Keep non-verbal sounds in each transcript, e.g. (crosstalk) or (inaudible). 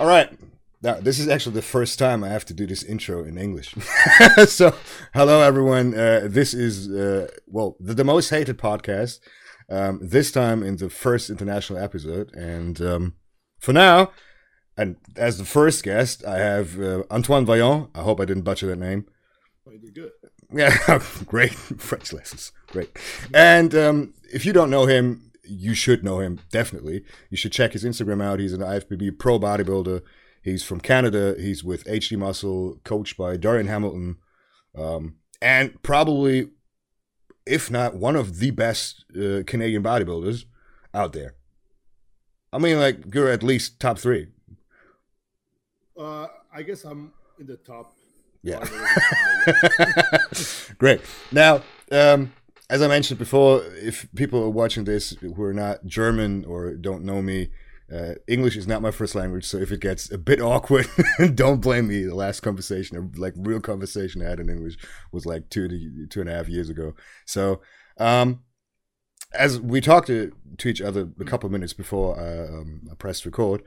All right. Now, this is actually the first time I have to do this intro in English. (laughs) so, hello everyone. Uh, this is uh, well the, the, most hated podcast. Um, this time in the first international episode, and um, for now, and as the first guest, I have uh, Antoine Vaillant. I hope I didn't butcher that name. Oh, you did good. (laughs) Yeah, (laughs) great French lessons, great. And um, if you don't know him, you should know him definitely. You should check his Instagram out. He's an IFBB pro bodybuilder. He's from Canada. He's with HD Muscle, coached by Dorian Hamilton, um, and probably, if not one of the best uh, Canadian bodybuilders out there. I mean, like you're at least top three. Uh, I guess I'm in the top. Yeah. (laughs) Great. Now, um, as I mentioned before, if people are watching this who are not German or don't know me, uh, English is not my first language, so if it gets a bit (laughs) awkward, (laughs) don't blame me. The last conversation, or like real conversation I had in English, was like two to two and a half years ago. So, um, as we talked to, to each other a couple of minutes before uh, um, I pressed record,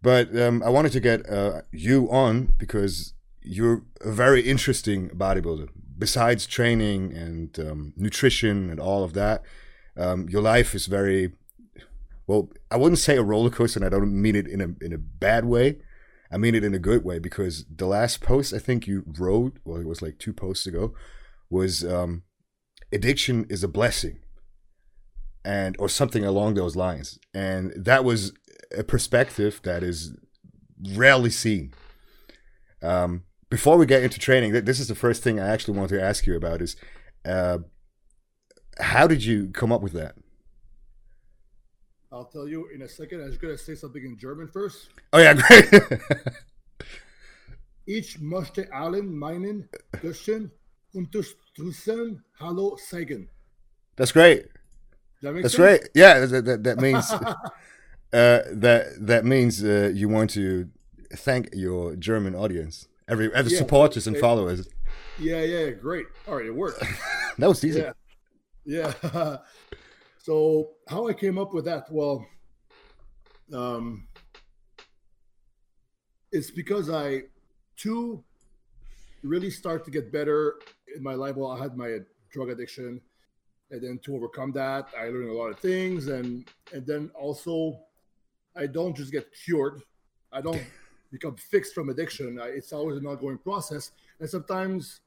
but um, I wanted to get uh, you on because you're a very interesting bodybuilder. Besides training and um, nutrition and all of that, um, your life is very well. I wouldn't say a roller coaster, and I don't mean it in a in a bad way. I mean it in a good way because the last post I think you wrote, well, it was like two posts ago, was um, addiction is a blessing, and or something along those lines, and that was a perspective that is rarely seen. Um, before we get into training, this is the first thing I actually want to ask you about: is uh, how did you come up with that? I'll tell you in a second. I was going to say something in German first. Oh yeah, (laughs) great. ich möchte allen meinen Gästen unterstützen Hallo sagen. That's great. That That's sense? great. Yeah, that, that, that (laughs) means uh, that that means uh, you want to thank your German audience, every every Yeah. supporters and It- followers. Yeah, yeah, great. All right, it worked. (laughs) That was easy. Yeah. Yeah. (laughs) so how I came up with that? Well, um, it's because I two really start to get better in my life. Well, I had my drug addiction, and then to overcome that, I learned a lot of things, and and then also, I don't just get cured. I don't (laughs) become fixed from addiction. It's always an ongoing process, and sometimes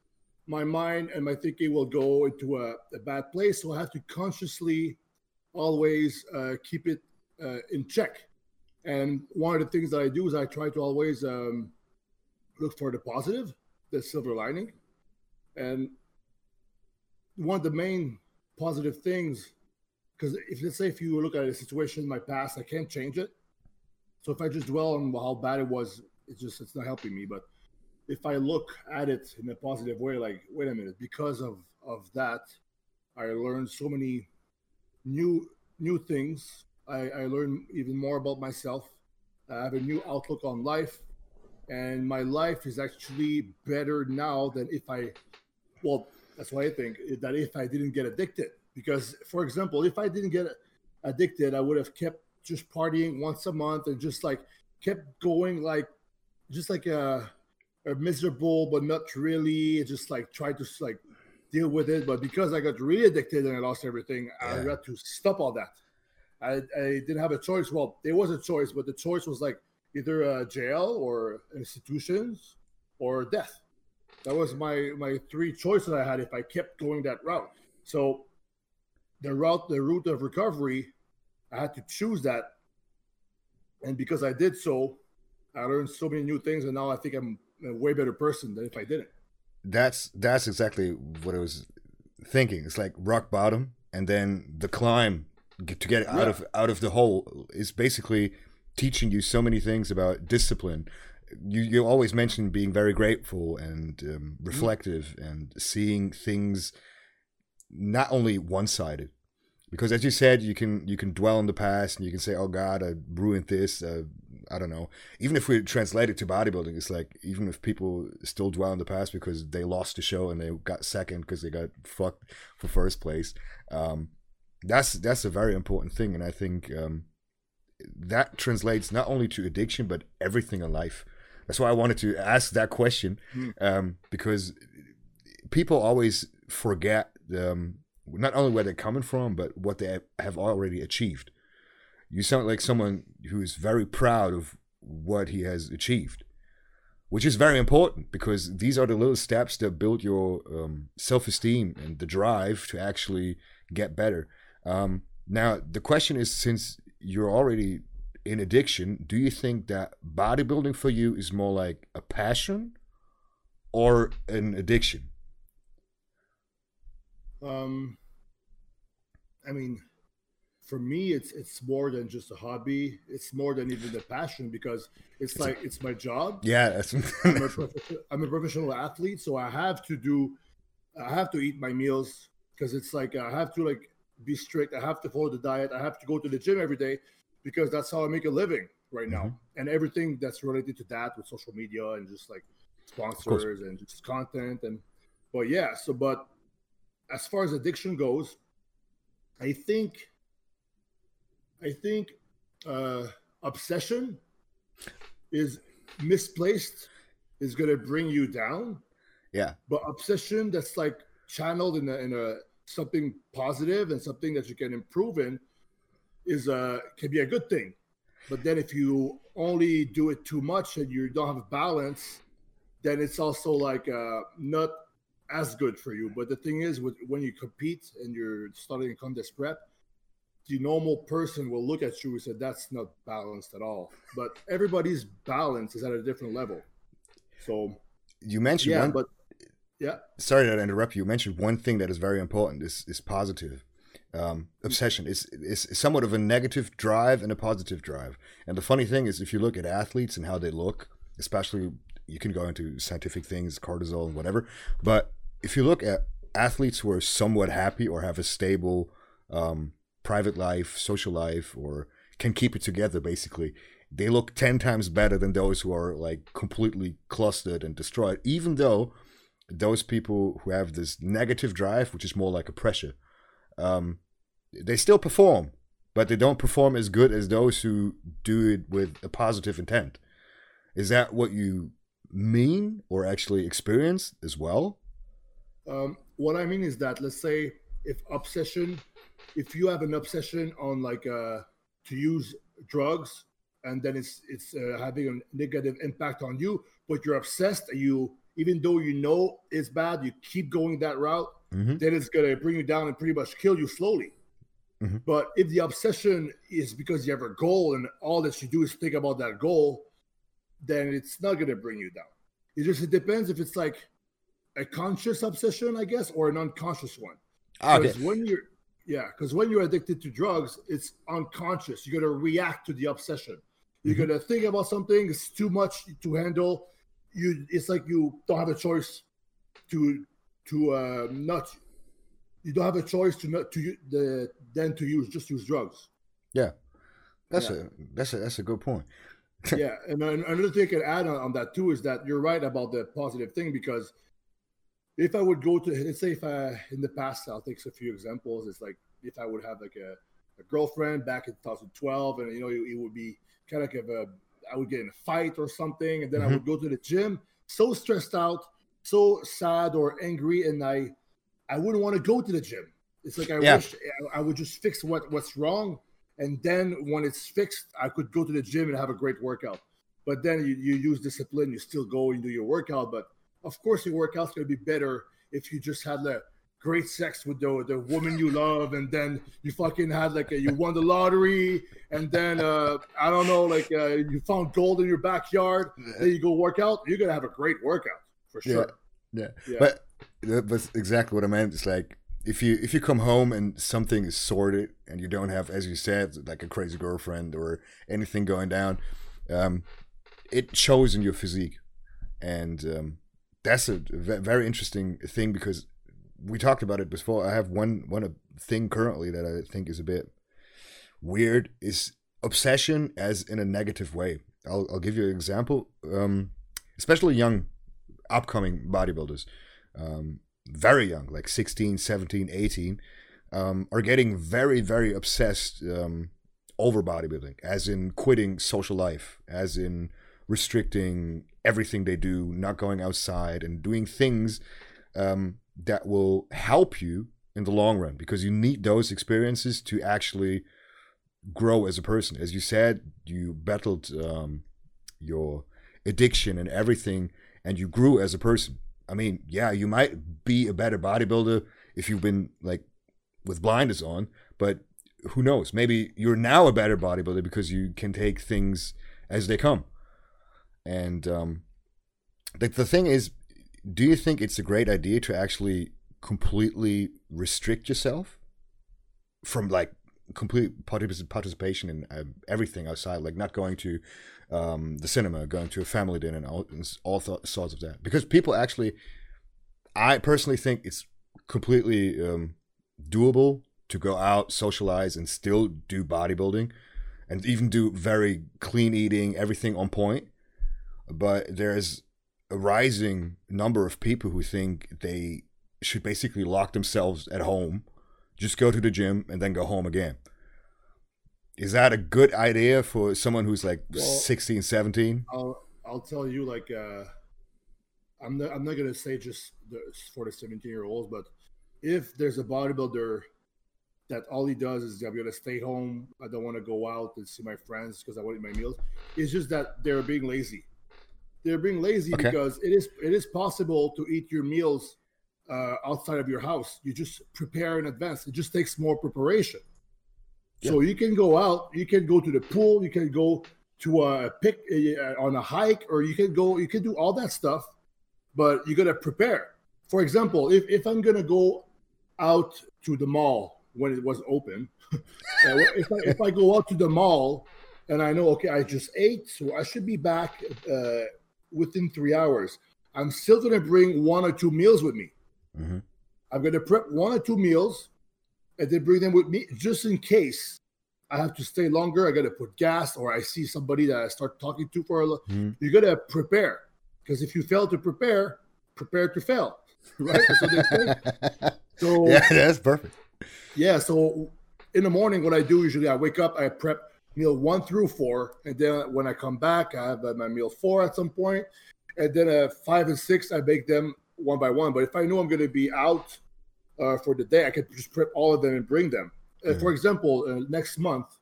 my mind and my thinking will go into a, a bad place. So I have to consciously always uh, keep it uh, in check. And one of the things that I do is I try to always um, look for the positive, the silver lining. And one of the main positive things, because if let's say if you look at a situation in my past, I can't change it. So if I just dwell on how bad it was, it's just it's not helping me. But if I look at it in a positive way, like, wait a minute, because of of that, I learned so many new new things. I, I learned even more about myself. I have a new outlook on life, and my life is actually better now than if I, well, that's what I think that if I didn't get addicted. Because, for example, if I didn't get addicted, I would have kept just partying once a month and just like kept going like just like a are miserable but not really. Just like try to like deal with it. But because i got really addicted and i lost everything i had to stop all that. I, I didn't have a choice. Well there was a choice but the choice was like either uh, jail or institutions or death. That was my my three choices i had if i kept going that route. So the route the route of recovery i had to choose that and because i did so i learned so many new things and now i think i'm a way better person than if I didn't. That's that's exactly what I was thinking. It's like rock bottom, and then the climb to get out Yeah. of out of the hole is basically teaching you so many things about discipline. You you always mention being very grateful and um, reflective and seeing things not only one sided. Because as you said, you can you can dwell on the past and you can say, "Oh God, I ruined this." Uh, I don't know. Even if we translate it to bodybuilding, it's like even if people still dwell on the past because they lost the show and they got second because they got fucked for first place. Um, that's that's a very important thing, and I think um, that translates not only to addiction but everything in life. That's why I wanted to ask that question Mm. um, because people always forget um, not only where they're coming from but what they have already achieved. You sound like someone who's very proud of what he has achieved, which is very important because these are the little steps that build your um, self-esteem and the drive to actually get better. Um, now, the question is, since you're already in addiction, do you think that bodybuilding for you is more like a passion or an addiction? Um, I mean, for me, it's it's more than just a hobby. It's more than even the passion because it's like it's my job. Yeah, that's I'm a, (laughs) I'm a professional athlete, so I have to do, I have to eat my meals because it's like I have to like be strict. I have to follow the diet. I have to go to the gym every day because that's how I make a living right now. Mhm. And everything that's related to that with social media and just like sponsors and just content and, but yeah. So, but as far as addiction goes, I think, I think uh, obsession is misplaced is going to bring you down. Yeah, but obsession that's like channeled in a, in a something positive and something that you can improve in is a can be a good thing. But then if you only do it too much and you don't have balance then it's also like uh, not as good for you but the thing is with, when you compete and you're starting contest prep the normal person will look at you and say that's not balanced at all but everybody's balance is at a different level so you mentioned yeah one. but yeah sorry to interrupt you. You mentioned one thing that is very important is is positive. Um, obsession is is somewhat of a negative drive and a positive drive. And the funny thing is, if you look at athletes and how they look, especially you can go into scientific things, cortisol and whatever. But if you look at athletes who are somewhat happy or have a stable um, private life, social life, or can keep it together, basically, they look ten times better than those who are like completely clustered and destroyed. Even though those people who have this negative drive, which is more like a pressure, um, they still perform, but they don't perform as good as those who do it with a positive intent. Is that what you mean or actually experience as well? Um, what I mean is that let's say if obsession, if you have an obsession on like uh, to use drugs, and then it's it's uh, having a negative impact on you, but you're obsessed, and you even though you know it's bad, you keep going that route, Mm-hmm. then it's gonna bring you down and pretty much kill you slowly. Mhm. But if the obsession is because you have a goal and all that you do is think about that goal, then it's not gonna bring you down. It just it depends if it's like a conscious obsession, I guess, or an unconscious one. Okay. Because when you're yeah, because when you're addicted to drugs, it's unconscious. You're gonna react to the obsession. You're Mhm. gonna think about something, it's too much to handle. You it's like you don't have a choice to to uh not you don't have a choice to not to the then to use just use drugs. Yeah, that's Yeah. a that's a that's a good point. (laughs) yeah, and another thing I can add on, on that too is that you're right about the positive thing because if I would go to let's say if I in the past I'll take a few examples. It's like if I would have like a, a girlfriend back in 2012, and you know it, it would be kind of like a I would get in a fight or something, and then I Mhm. would go to the gym so stressed out, so sad or angry, and I I wouldn't want to go to the gym. It's like I Yeah. wish I, I would just fix what what's wrong, and then when it's fixed, I could go to the gym and have a great workout. But then you, you use discipline, you still go and do your workout. But of course, your workout's gonna be better if you just had like great sex with the the woman you love, and then you fucking had like a, you won the lottery, and then uh, I don't know, like uh, you found gold in your backyard. Then you go work out. You're gonna have a great workout for sure. Yeah. Yeah. But that- that's exactly what I meant. It's like if you if you come home and something is sorted and you don't have, as you said, like a crazy girlfriend or anything going down, um, it shows in your physique, and um, that's a very interesting thing because we talked about it before. I have one one thing currently that I think is a bit weird is obsession as in a negative way. I'll I'll give you an example. Um, especially young upcoming bodybuilders um, very young like 16 17 18 um, are getting very very obsessed um, over bodybuilding, as in quitting social life, as in restricting everything they do, not going outside, and doing things um, that will help you in the long run because you need those experiences to actually grow as a person. As you said, you battled um, your addiction and everything, and you grew as a person. I mean, yeah, you might be a better bodybuilder if you've been like with blinders on, but who knows? Maybe you're now a better bodybuilder because you can take things as they come. And um, the, the thing is, do you think it's a great idea to actually completely restrict yourself from like complete participation in uh, everything outside, like not going to um, the cinema, going to a family dinner, and all, and all th- sorts of that. Because people actually, I personally think it's completely um, doable to go out, socialize, and still do bodybuilding, and even do very clean eating, everything on point. But there's a rising number of people who think they should basically lock themselves at home, just go to the gym, and then go home again. Is that a good idea for someone who's like well, 16, 17? I'll, I'll tell you, like, uh, I'm not, I'm not going to say just the, for the 17 year olds, but if there's a bodybuilder that all he does is I'm gonna stay home. I don't want to go out and see my friends because I want to eat my meals. It's just that they're being lazy. They're being lazy okay. because it is it is possible to eat your meals uh, outside of your house. You just prepare in advance. It just takes more preparation. Yeah. So you can go out. You can go to the pool. You can go to a pick uh, on a hike, or you can go. You can do all that stuff, but you gotta prepare. For example, if if I'm gonna go out to the mall when it was open. (laughs) if, I, if I go out to the mall and I know, okay, I just ate, so I should be back uh, within three hours. I'm still going to bring one or two meals with me. Mm-hmm. I'm going to prep one or two meals and then bring them with me just in case I have to stay longer. I got to put gas or I see somebody that I start talking to for a little. Mm-hmm. You got to prepare because if you fail to prepare, prepare to fail. (laughs) Right? (laughs) so, so yeah, that's perfect. Yeah. So in the morning, what I do usually, I wake up, I prep meal one through four, and then when I come back, I have uh, my meal four at some point, and then uh, five and six, I bake them one by one. But if I know I'm going to be out uh, for the day, I can just prep all of them and bring them. Mm-hmm. for example, uh, next month,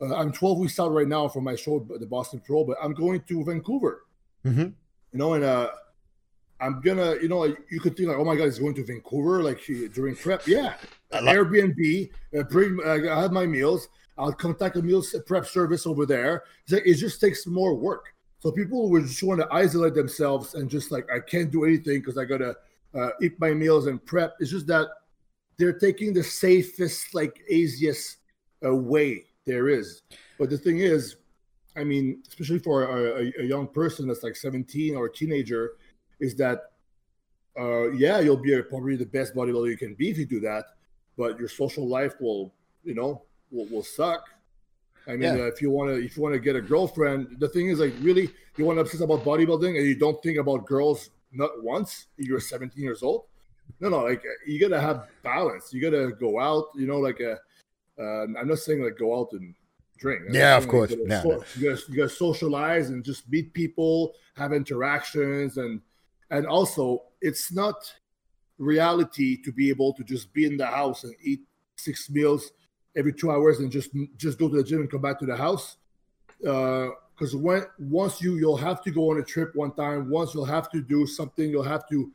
uh, I'm 12 weeks out right now for my show, the Boston Pro, but I'm going to Vancouver. Mm-hmm. You know, and uh, I'm gonna, you know, you could think like, oh my god, he's going to Vancouver like during prep. Yeah, Airbnb, uh, bring, uh, I have my meals. I'll contact a meal prep service over there. It just takes more work. So people would just want to isolate themselves and just like I can't do anything because I gotta uh, eat my meals and prep. It's just that they're taking the safest, like easiest uh, way there is. But the thing is, I mean, especially for a, a, young person that's like 17 or a teenager, is that uh, yeah, you'll be a, probably the best bodybuilder you can be if you do that, but your social life will, you know, will, will suck. I mean, yeah. uh, if you want to, if you want to get a girlfriend, the thing is, like, really, you want to obsess about bodybuilding and you don't think about girls not once. You're 17 years old. No, no, like you gotta have balance. You gotta go out. You know, like a. Uh, I'm not saying like go out and drink. I'm yeah, of course. You gotta, you, gotta, you gotta socialize and just meet people, have interactions, and and also it's not reality to be able to just be in the house and eat six meals every two hours and just just go to the gym and come back to the house. Because uh, when once you you'll have to go on a trip one time. Once you'll have to do something you'll have to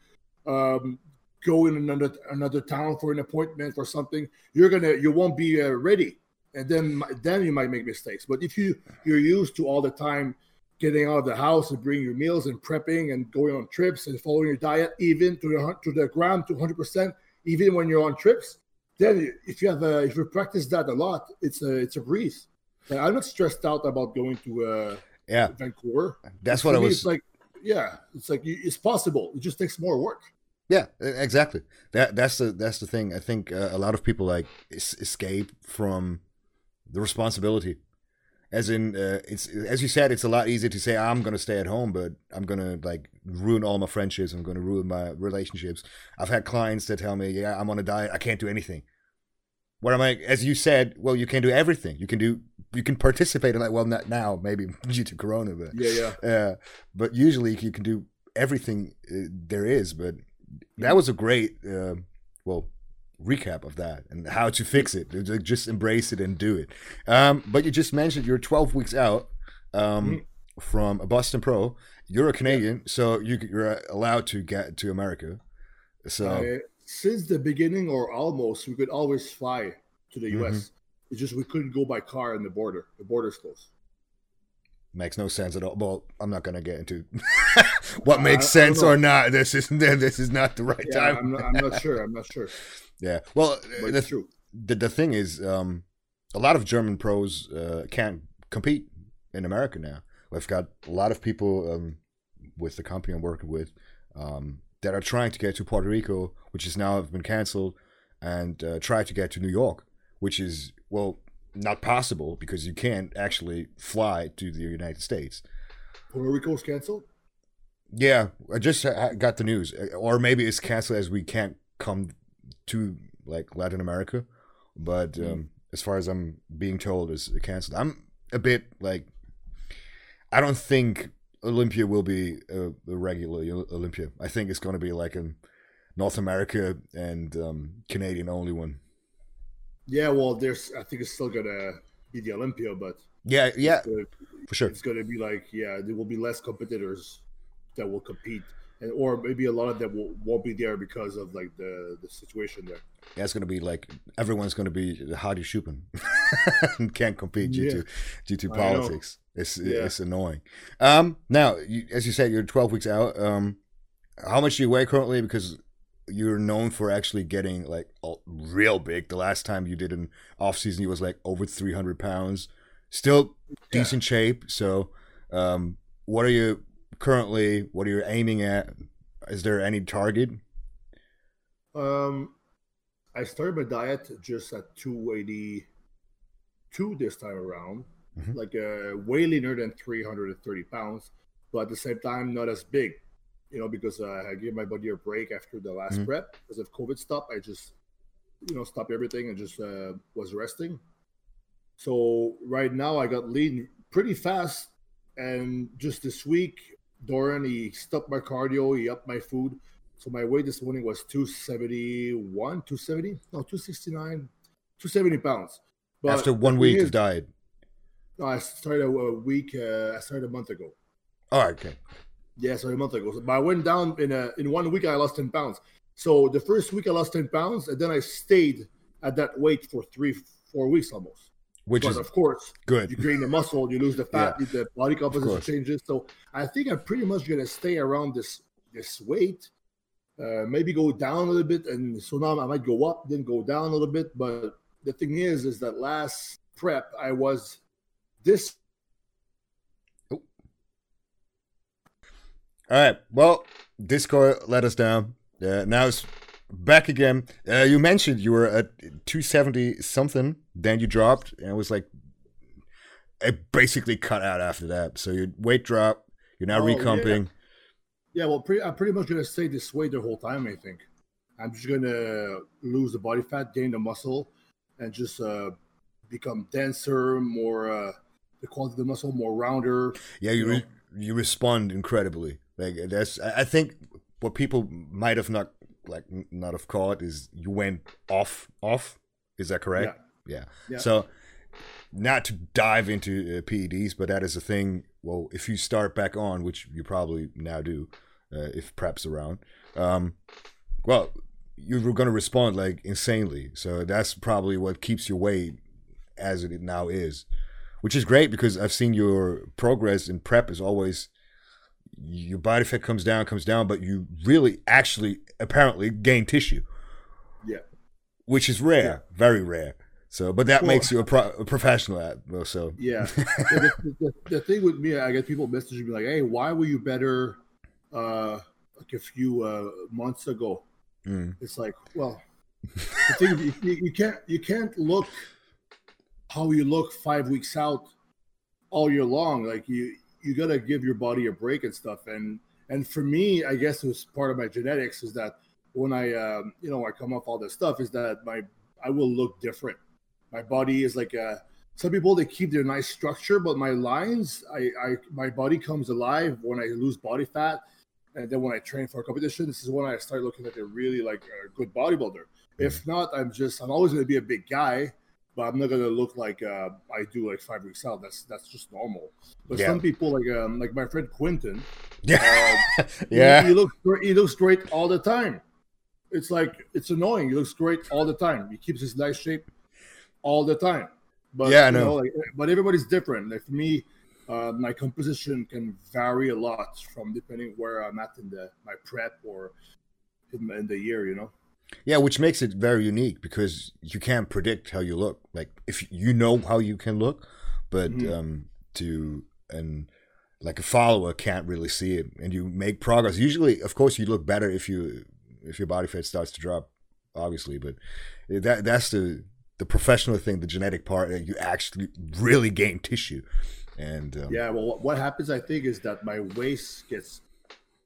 um, go in another another town for an appointment or something. You're gonna you won't be uh, ready. And then then you might make mistakes. But if you you're used to all the time getting out of the house and bringing your meals and prepping and going on trips and following your diet even to the to the gram to 100% even when you're on trips then if you have a, if you practice that a lot it's a it's a breeze. I'm not stressed out about going to uh yeah. Vancouver. That's what i was. like yeah it's like it's possible. It just takes more work. Yeah exactly. That that's the that's the thing. I think uh, a lot of people like escape from the responsibility as in uh, it's as you said it's a lot easier to say i'm going to stay at home but i'm going to like ruin all my friendships i'm going to ruin my relationships i've had clients that tell me yeah i'm on a diet i can't do anything what am I? As you said, well, you can do everything. You can do. You can participate in that. Well, not now, maybe (laughs) due to Corona, but Yeah, yeah. uh, but usually you can do everything uh, there is. But that was a great, uh, well, recap of that and how to fix it. Just embrace it and do it. Um, but you just mentioned you're 12 weeks out um, Mhm. from a Boston Pro. You're a Canadian, so you, you're allowed to get to America. So Uh, since the beginning, or almost, we could always fly to the Mm-hmm. U.S. It's just we couldn't go by car in the border. The border's closed. makes no sense at all. Well, I'm not gonna get into (laughs) what makes don't sense or not. This is (laughs) this is not the right Yeah, time. I'm not, I'm not sure. I'm not sure. Yeah. Well, But the, true. the the thing is, um, a lot of German pros uh, can't compete in America now. We've got a lot of people um, with the company I'm working with um, that are trying to get to Puerto Rico, which is now have been canceled, and uh, try to get to New York, which is well not possible because you can't actually fly to the United States. Puerto Rico's canceled. Yeah, I just uh, got the news, or maybe it's canceled as we can't come to like Latin America. But Mm. um, as far as I'm being told, is canceled. I'm a bit like, I don't think Olympia will be a, a regular Olympia. I think it's going to be like a North America and um, Canadian only one. Yeah, well, there's. I think it's still gonna be the Olympia, but Yeah, yeah, gonna, for sure. it's gonna be like, yeah, there will be less competitors that will compete, and or maybe a lot of them will, won't be there because of like the the situation there. Yeah, it's going to be like everyone's going to be Hadi Choopan and can't compete due Yeah. to due to politics. It's Yeah. it's annoying. Um, now, you, as you said, you're 12 weeks out. Um, how much do you weigh currently? Because you're known for actually getting like all- real big. The last time you did an off season, you was like over 300 pounds. Still Yeah. decent shape. So, um, what are you currently? What are you aiming at? Is there any target? Um, I started my diet just at 282 this time around, Mhm. like uh, way leaner than 330 pounds, but at the same time not as big, you know, because uh, I gave my body a break after the last Mhm. prep because of COVID stuff. I just, you know, stopped everything and just uh, was resting. So right now I got lean pretty fast, and just this week, Doran he stopped my cardio, he upped my food. So my weight this morning was 271, 270, no, 269, 270 pounds. But After one week of diet. no, I started a, week. Uh, I started a month ago. All right, okay. Yeah, sorry, a month ago. But I went down in a in one week. I lost ten pounds. So the first week I lost ten pounds, and then I stayed at that weight for three, four weeks almost. Which but is of course, good. you gain the muscle, you lose the fat, the body composition changes. So I think I'm pretty much gonna stay around this this weight. Uh, maybe go down a little bit, and so now I might go up, then go down a little bit. But the thing is, is that last prep I was this All right. Well, Discord let us down. Yeah, now it's back again. Uh, you mentioned you were at 270 something, then you dropped, and it was like it basically cut out after that. So your weight drop. You're now Oh, recomping. Yeah, well, pretty, I'm pretty much gonna stay this way the whole time. I think I'm just gonna lose the body fat, gain the muscle, and just uh, become denser, more uh, the quality of the muscle more rounder. Yeah, you You re- you respond incredibly. Like that's I think what people might have not like not of court is you went off off. Is that correct? Yeah. Yeah. So, not to dive into uh, PEDs, but that is a thing. Well, if you start back on, which you probably now do, uh, if prep's around, um, well, you're going to respond like insanely. So that's probably what keeps your weight as it now is, which is great because I've seen your progress in prep is always your body fat comes down, comes down, but you really actually apparently gain tissue Yeah. which is rare, very rare. So, but that Well- makes you a, pro- a professional at well, so Yeah. (laughs) the, the, the, thing with me, I get people messaging me like, "Hey, why were you better uh, like a few uh, months ago?" Mm. It's like, well, the thing you, you can't you can't look how you look five weeks out all year long. Like you you gotta give your body a break and stuff. And and for me, I guess it was part of my genetics is that when I um, you know I come off all this stuff is that my I will look different. My body is like a some people they keep their nice structure, but my lines, I, I my body comes alive when I lose body fat, and then when I train for a competition, this is when I start looking like a really like a good bodybuilder. If not, I'm just I'm always going to be a big guy, but I'm not going to look like uh, I do like five weeks out. That's that's just normal. But Yeah. some people like um like my friend Quentin, (laughs) Yeah, uh, yeah. he, he looks he looks great all the time. It's like it's annoying. He looks great all the time. He keeps his nice shape all the time. But Yeah, I you know. like, but everybody's different. Like for me, uh, my composition can vary a lot from depending where I'm at in the my prep or in, in the year. You know. Yeah, which makes it very unique because you can't predict how you look. Like if you know how you can look, but Mhm. um to and like a follower can't really see it and you make progress. Usually, of course, you look better if you if your body fat starts to drop, obviously, but that that's the the professional thing, the genetic part that you actually really gain tissue. And um, Yeah. Well, what- what happens, I think, is that my waist gets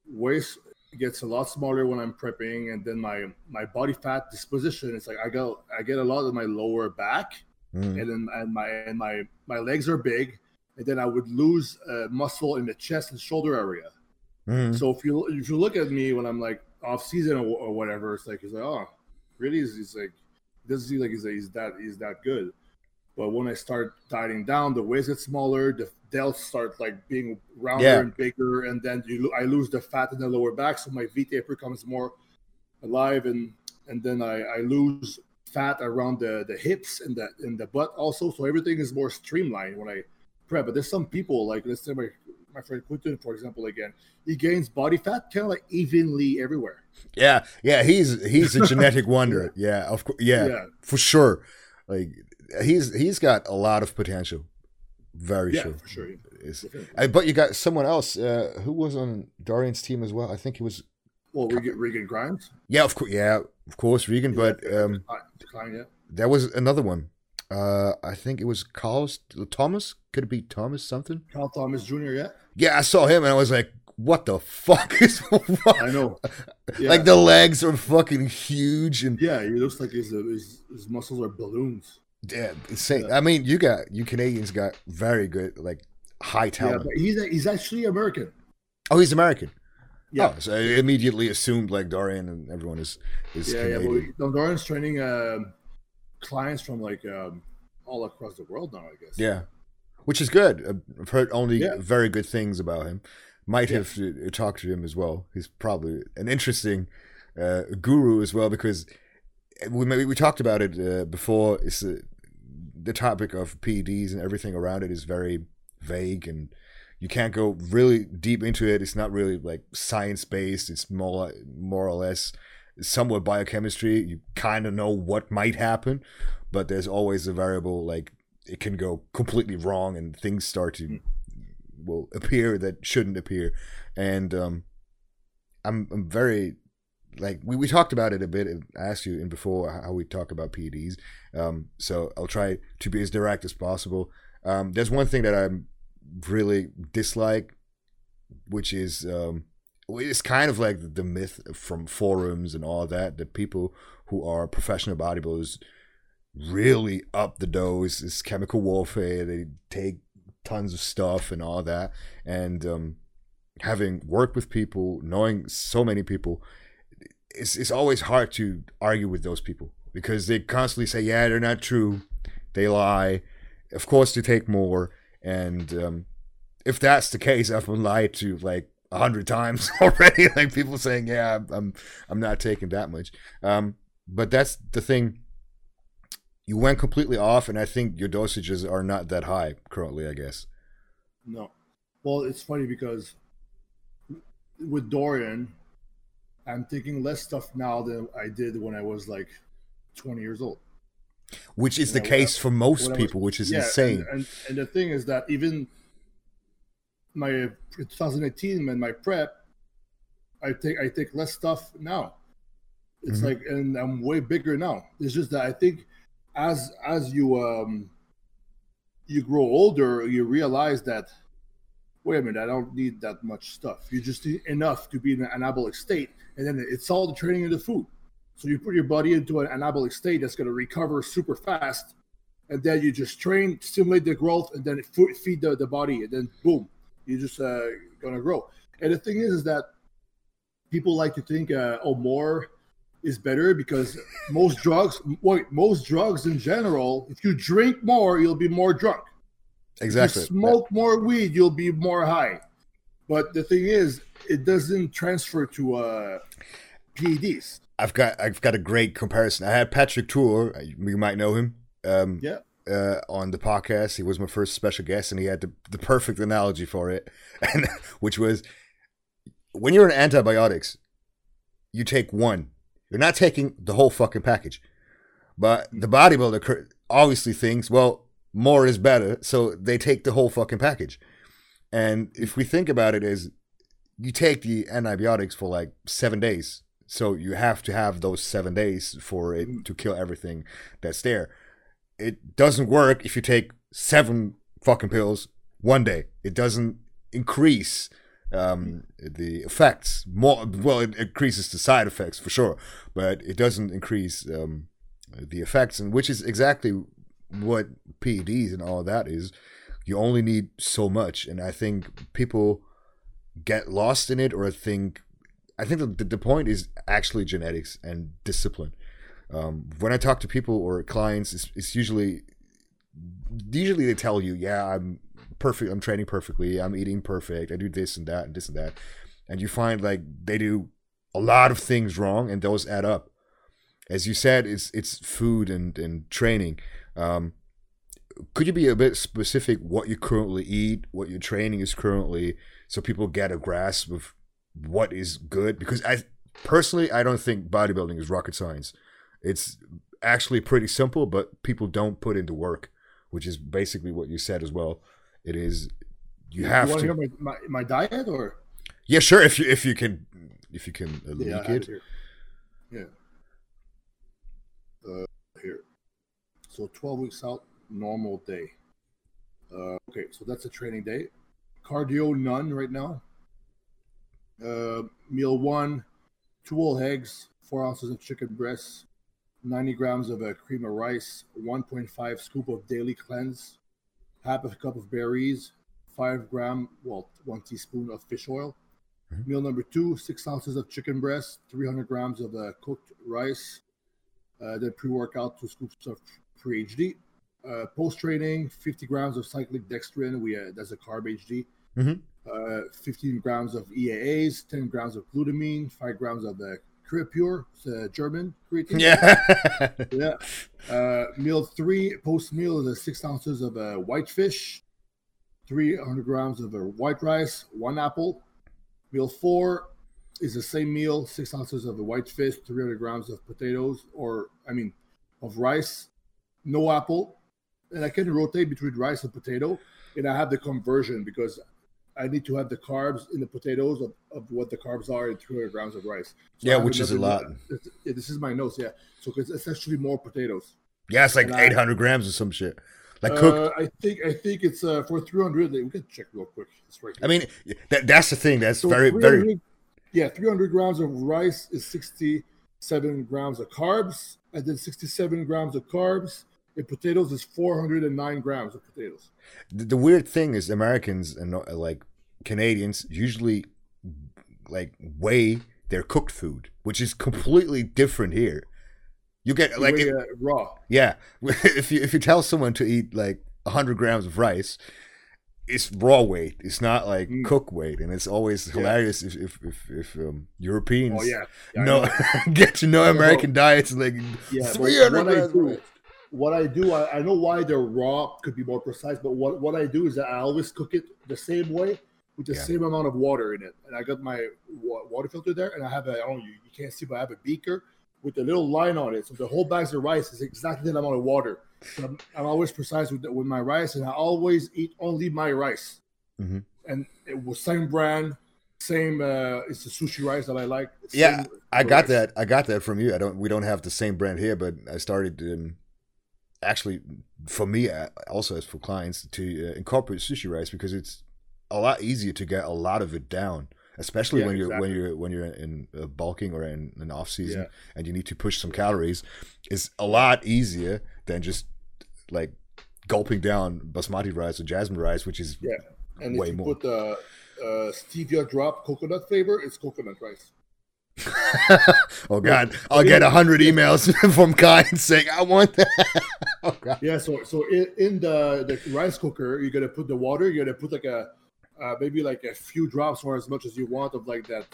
waist gets a lot smaller when I'm prepping, and then my my body fat disposition. It's like I go I get a lot of my lower back. mm, and then and my and my my legs are big and then i would lose uh, muscle in the chest and shoulder area mm, so if you if you look at me when i'm like off season or, or whatever it's like he's like oh really he's, he's like doesn't seem like he's, he's that he's that good but when i start dieting down the waist gets smaller the delts start like being rounder Yeah. and bigger and then you i lose the fat in the lower back so my v taper comes more alive and and then i i lose fat around the the hips and the in the butt also so everything is more streamlined when i prep but there's some people like let's say my my friend Quentin, for example again he gains body fat kind of like evenly everywhere yeah, yeah. He's he's a genetic (laughs) wonder. Yeah, of course. Yeah, yeah for sure. Like he's he's got a lot of potential. Very yeah sure. for sure Definitely. uh, but you got someone else uh, who was on Dorian's team as well. I think he was. well regan, regan grimes Yeah, of course. Yeah, of course, Regan. But um, decline yeah there was another one. Uh, I think it was Carlos Thomas. Could it be Thomas something? Carl Thomas Jr. Yeah, Yeah, I saw him and I was like, "What the fuck is (laughs) I know. (laughs) Yeah. like the legs are fucking huge and yeah, he looks like his, uh, his his muscles are balloons. Yeah, insane. I mean, you got you Canadians got very good like high Yeah, talent. but he's he's actually American. oh, he's American. Yeah, Oh, so I immediately assumed like Dorian and everyone is is yeah, yeah. But Canadian. we- Doran's training um, clients from like um, all across the world now. I guess. Yeah, which is good. I've heard only Yeah. very good things about him. Might have to talk to him as well. He's probably an interesting uh, guru as well because we maybe we talked about it uh, before. It's uh, the topic of PEDs and everything around it is very vague and you can't go really deep into it. It's not really like science based. It's more more or less somewhat biochemistry. You kind of know what might happen, but there's always a variable like it can go completely wrong and things start to will appear that shouldn't appear. And um, I'm I'm very like we, we talked about it a bit. I asked you in before how we talk about PEDs. Um, so I'll try to be as direct as possible. Um, there's one thing that I'm really dislike, which is um, it's kind of like the myth from forums and all that that people who are professional bodybuilders really up the dose. It's chemical warfare. They take tons of stuff and all that. And um, having worked with people, knowing so many people, it's it's always hard to argue with those people because they constantly say, "Yeah, they're not true. They lie." Of course, they take more. And um, if that's the case, I've been lied to like a hundred times (laughs) already. like people saying, "Yeah, I'm- I'm not taking that much." Um, but that's the thing. You went completely off, and I think your dosages are not that high currently. I guess. No. Well, it's funny because with Dorian, I'm taking less stuff now than I did when I was like 20 years old. Which is the when I- case for most I was- people, which is Yeah, insane. And, and and the thing is that even my 2018 and my prep, I take I take less stuff now. It's Mhm. like and I'm way bigger now. It's just that I think as as you um you grow older, you realize that wait a minute, I don't need that much stuff. You just need enough to be in an anabolic state, and then it's all the training and the food. So you put your body into an anabolic state that's going to recover super fast, and then you just train, stimulate the growth, and then feed the, the body, and then boom, you're just uh, going to grow. And the thing is, is that people like to think, uh, oh, more is better because most drugs, wait, most drugs in general, if you drink more, you'll be more drunk. Exactly. smoke yeah. more weed, you'll be more high. But the thing is, it doesn't transfer to uh, PEDs. I've got I've got a great comparison. I had Patrick Tuor, you might know him. Um, yeah. Uh, on the podcast, he was my first special guest, and he had the, the perfect analogy for it, (laughs) and which was when you're on antibiotics, you take one. You're not taking the whole fucking package. But the bodybuilder obviously thinks, well, more is better, so they take the whole fucking package. And if we think about it as you take the antibiotics for like seven days, so you have to have those seven days for it to kill everything that's there. It doesn't work if you take seven fucking pills one day. It doesn't increase um, the effects more. Well, it increases the side effects for sure, but it doesn't increase um, the effects, and which is exactly what PEDs and all that is. You only need so much, and I think people get lost in it or I think. I think the, the point is actually genetics and discipline. Um, when I talk to people or clients, it's, it's usually usually they tell you, "Yeah, I'm perfect. I'm training perfectly. I'm eating perfect. I do this and that and this and that. And you find like they do a lot of things wrong, and those add up. As you said, it's it's food and and training. Um, could you be a bit specific what you currently eat, what your training is currently, so people get a grasp of what is good? Because I personally, I don't think bodybuilding is rocket science. It's actually pretty simple, but people don't put into work, which is basically what you said as well. It is you have you to hear my, my, my, diet or yeah, sure. If you if you can if you can leak yeah, it. Yeah. Uh, here. So twelve weeks out, normal day. Uh, okay, so that's a training day. Cardio none right now. Uh, meal one, two whole eggs, four ounces of chicken breasts, 90 grams of a cream of rice, 1.5 scoop of daily cleanse, half a cup of berries, five gram, well, one teaspoon of fish oil. Mm-hmm. Meal number two, six ounces of chicken breast, 300 grams of uh, cooked rice, uh, then pre workout, two scoops of pre HD. Uh, Post training, 50 grams of cyclic dextrin. We uh, that's a carb HD. Mm-hmm. Uh, 15 grams of EAAs, 10 grams of glutamine, five grams of the Pure, uh, German creatine. Yeah. (laughs) yeah. Uh, meal three, post meal is a six ounces of a uh, white fish, 300 grams of a white rice, one apple. Meal four is the same meal, six ounces of a white fish, 300 grams of potatoes, or I mean, of rice, no apple. And I can rotate between rice and potato. And I have the conversion because I need to have the carbs in the potatoes of, of what the carbs are in 300 grams of rice. So yeah, which is a lot. This is my notes. Yeah, so it's essentially more potatoes. Yeah, it's like and 800 I, grams or some shit. Like cooked. Uh, I think I think it's uh, for 300. We can check real quick. It's right. Here. I mean, that that's the thing. That's so very very. Yeah, 300 grams of rice is 67 grams of carbs, and then 67 grams of carbs in potatoes is 409 grams of potatoes. The, the weird thing is Americans and like Canadians usually like weigh their cooked food, which is completely different here. You get like it, raw. Yeah, (laughs) if you if you tell someone to eat like 100 grams of rice, it's raw weight. It's not like mm. cook weight, and it's always hilarious yeah. if if if, if um, Europeans oh, yeah. yeah know, (laughs) get to know American diets like yeah, 300 grams what I do, I, I, know why they're raw could be more precise, but what, what I do is that I always cook it the same way with the yeah. same amount of water in it. And I got my water filter there, and I have a, I don't know, you, you can't see, but I have a beaker with a little line on it. So the whole bags of rice is exactly the amount of water. So I'm, I'm, always precise with, with my rice, and I always eat only my rice. Mm-hmm. And it was same brand, same. Uh, it's the sushi rice that I like. yeah, I got rice. that. I got that from you. I don't. We don't have the same brand here, but I started in actually for me uh, also as for clients to uh, incorporate sushi rice because it's a lot easier to get a lot of it down especially Yeah, when you're when you're when you're in uh, bulking or in an off season Yeah. and you need to push some calories, is a lot easier than just like gulping down basmati rice or jasmine rice, which is Yeah. And Way if you more. put the uh, stevia drop coconut flavor, it's coconut rice. (laughs) oh god, I'll get a hundred emails (laughs) from kai saying I want that. (laughs) oh. Yeah, so so in, in the the rice cooker, you're gonna put the water. You're gonna put like a uh, maybe like a few drops or as much as you want of like that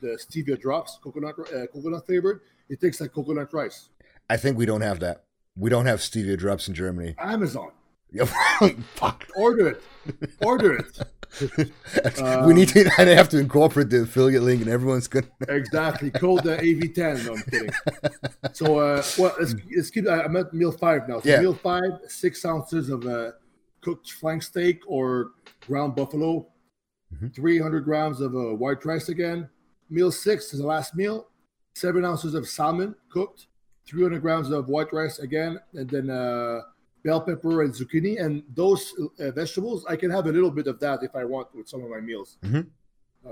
the stevia drops, coconut uh, coconut flavored. It tastes like coconut rice. I think we don't have that. We don't have stevia drops in Germany. Amazon, (laughs) Fuck. order it, order it. (laughs) we need to. I have to incorporate the affiliate link, and everyone's gonna. (laughs) Exactly. Code the AV10. No, I'm kidding. So, uh, well, let's, let's keep. I'm at meal five now. So, Yeah. meal five, six ounces of uh, cooked flank steak or ground buffalo, Mhm. 300 grams of uh, white rice again. Meal six is the last meal, seven ounces of salmon cooked, 300 grams of white rice again, and then uh, bell pepper and zucchini. And those uh, vegetables, I can have a little bit of that if I want with some of my meals. Mhm.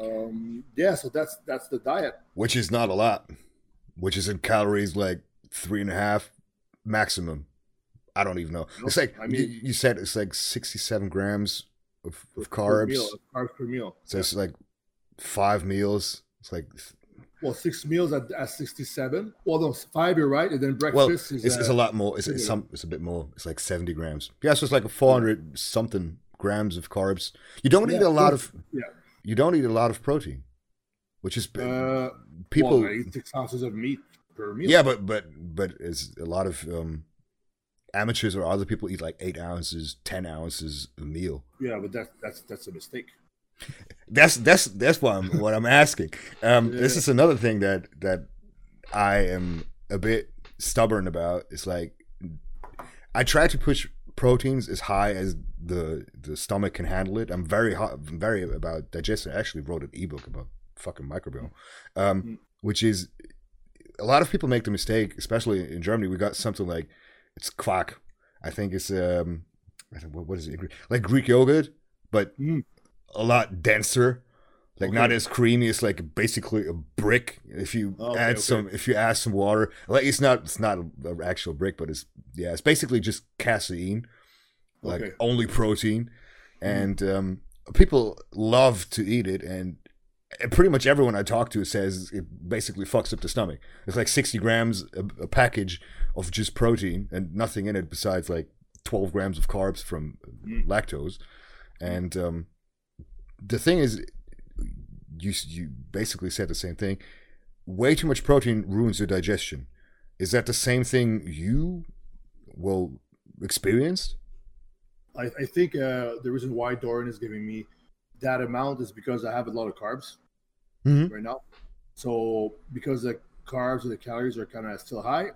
Um, yeah, so that's that's the diet. Which is not a lot. Which is in calories like three and a half maximum. I don't even know. Nope. It's like I mean- you, you said it's like sixty-seven grams of, of carbs. meal, carbs per meal. So it's like five meals. It's like Well, six meals at, at 67. Well, no, five, you're right. And then breakfast it's, is. it's uh, a lot more. It's, it's some. It's a bit more. It's like seventy grams. Yeah, so it's like a four hundred something grams of carbs. You don't Yeah, eat a lot of. yeah. You don't eat a lot of protein, which is Uh, people. Well, I eat six ounces of meat per meal. yeah, but but but it's a lot of um, amateurs or other people eat like eight ounces, ten ounces a meal. Yeah, but that, that's that's a mistake. That's that's that's what I'm what I'm asking. Um, This is another thing that that I am a bit stubborn about. It's like I try to push proteins as high as the the stomach can handle it. I'm very hot, very about digestion. I actually wrote an ebook about fucking microbiome, um, Mm. which is a lot of people make the mistake, especially in Germany. We got something like it's Quark. I think it's um, I think, what what is it? Like Greek yogurt, but Mm. a lot denser. Like not as creamy. It's like basically a brick. If you Okay, add okay. some, if you add some water, like it's not, it's not an actual brick, but it's yeah, it's basically just casein, like Okay. only protein, and um, people love to eat it, and pretty much everyone I talk to says it basically fucks up the stomach. It's like sixty grams a, a package of just protein and nothing in it besides like twelve grams of carbs from Mm. lactose, and um, the thing is, you you basically said the same thing. Way too much protein ruins your digestion. Is that the same thing you will experience? I, I think uh, the reason why Doran is giving me that amount is because I have a lot of carbs Mhm. right now. So because the carbs and the calories are kind of still high,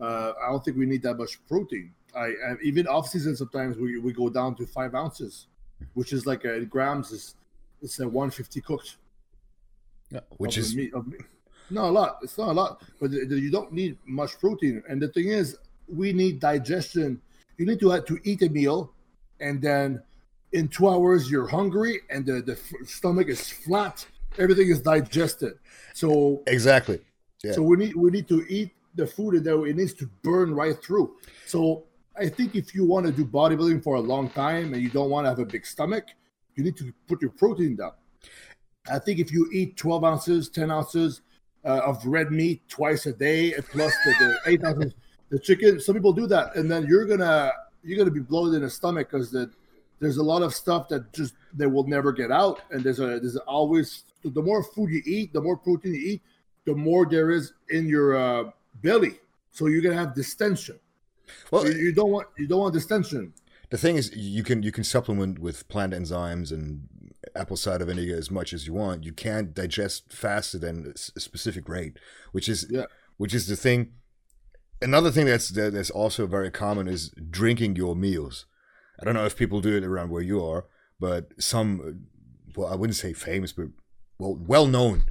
uh, I don't think we need that much protein. I, I even off season sometimes we, we go down to five ounces, which is like a grams is it's a 150 cooked. Which of is meat, meat. not a lot. It's not a lot, but you don't need much protein. And the thing is, we need digestion. You need to have to eat a meal, and then in two hours you're hungry, and the, the f- stomach is flat. Everything is digested. So exactly. Yeah. so we need we need to eat the food, and then it needs to burn right through. So I think if you want to do bodybuilding for a long time and you don't want to have a big stomach, you need to put your protein down. I think if you eat 12 ounces, 10 ounces uh, of red meat twice a day, plus the, the (laughs) eight ounces the chicken, some people do that, and then you're gonna you're gonna be bloated in the stomach because the, there's a lot of stuff that just they will never get out, and there's a there's always the more food you eat, the more protein you eat, the more there is in your uh, belly. So you're gonna have distension. Well, you, you don't want you don't want distension. the thing is, you can you can supplement with plant enzymes and apple cider vinegar as much as you want. You can't digest faster than a specific rate, which is Yeah. which is the thing. Another thing that's that's also very common is drinking your meals. I don't know if people do it around where you are, but some, well, I wouldn't say famous, but well, well known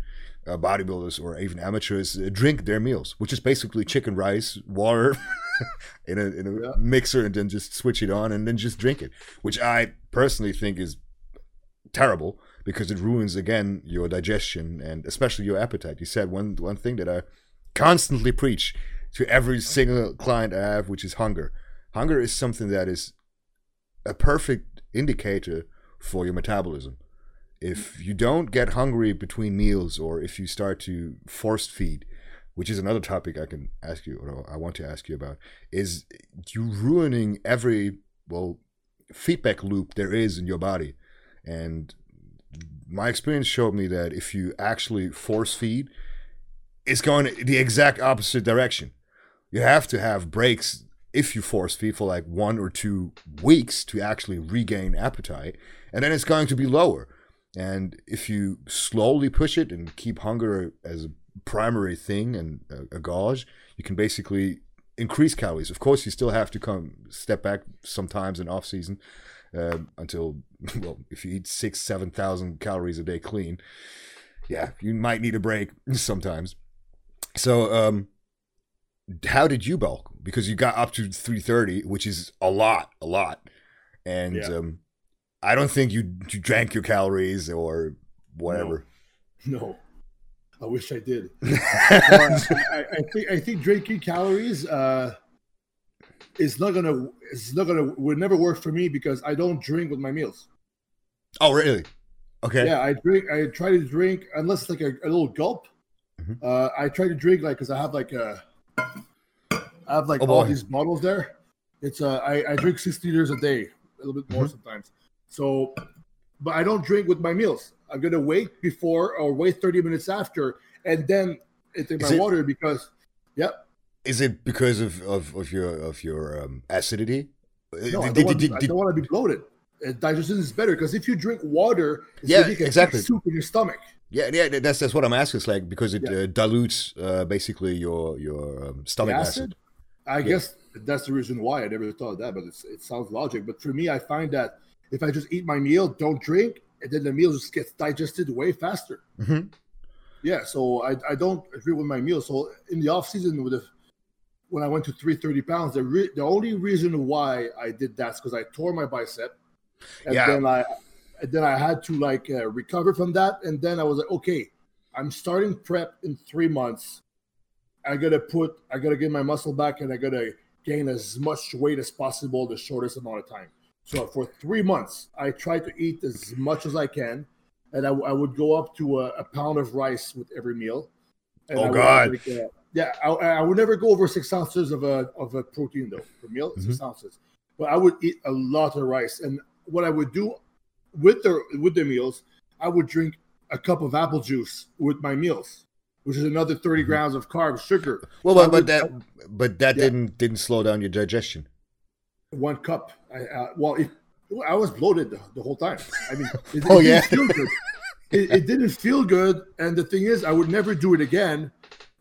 uh, bodybuilders or even amateurs uh, drink their meals, which is basically chicken rice, water (laughs) in a in a Yeah. mixer, and then just switch it on and then just drink it, which I personally think is terrible because it ruins again your digestion and especially your appetite. You said one one thing that I constantly preach to every single client I have, which is hunger. Hunger is something that is a perfect indicator for your metabolism. If you don't get hungry between meals, or if you start to force feed, which is another topic I can ask you, or I want to ask you about, is you ruining every well feedback loop there is in your body, and my experience showed me that if you actually force feed, it's going the exact opposite direction. You have to have breaks if you force feed for like one or two weeks to actually regain appetite, and then it's going to be lower. And if you slowly push it and keep hunger as a primary thing and a, a gauge, you can basically increase calories. Of course, you still have to come step back sometimes in off season uh, until (laughs) well, if you eat six, seven thousand calories a day clean, yeah, you might need a break (laughs) sometimes. So, um, how did you bulk? Because you got up to 330, which is a lot, a lot. And yeah. um, I don't think you, you drank your calories or whatever. No. no. I wish I did. (laughs) I, I, think I think drinking calories uh, is not gonna it's not gonna would never work for me because I don't drink with my meals. Oh really? Okay. Yeah, I drink. I try to drink unless it's like a, a little gulp. Mm-hmm. Uh, I try to drink like because I have like a I have like oh, all boy. these bottles there. It's uh, I, I drink six liters a day, a little bit more mm-hmm. sometimes. So, but I don't drink with my meals. I'm gonna wait before or wait 30 minutes after, and then take my it, water because, yep. Is it because of, of, of your of your um, acidity? No, I don't, want, I don't want to be bloated. Uh, digestion is better because if you drink water, yeah, exactly, soup in your stomach. Yeah, yeah, that's that's what I'm asking. It's like because it yeah. uh, dilutes uh, basically your your um, stomach acid? acid. I yeah. guess that's the reason why I never thought of that, but it sounds logic. But for me, I find that if I just eat my meal, don't drink, and then the meal just gets digested way faster. Mm-hmm. Yeah, so I, I don't agree with my meal. So in the off season, with the, when I went to 330 pounds, the re, the only reason why I did that is because I tore my bicep, and yeah. then I and then I had to like uh, recover from that, and then I was like, okay, I'm starting prep in three months. I gotta put, I gotta get my muscle back, and I gotta gain as much weight as possible the shortest amount of time. So for three months, I tried to eat as much as I can, and I, I would go up to a, a, pound of rice with every meal. Oh God! Like, uh, yeah, I, I, would never go over six ounces of a of a protein though per meal, mm-hmm. six ounces. But I would eat a lot of rice, and what I would do with the with the meals, I would drink a cup of apple juice with my meals which is another 30 mm-hmm. grams of carbs, sugar. Well, but, but that but that yeah. didn't didn't slow down your digestion. One cup. I, uh, well, it, I was bloated the, the, whole time. I mean, it, (laughs) oh it yeah, feel good. It, it, didn't feel good, and the thing is, I would never do it again.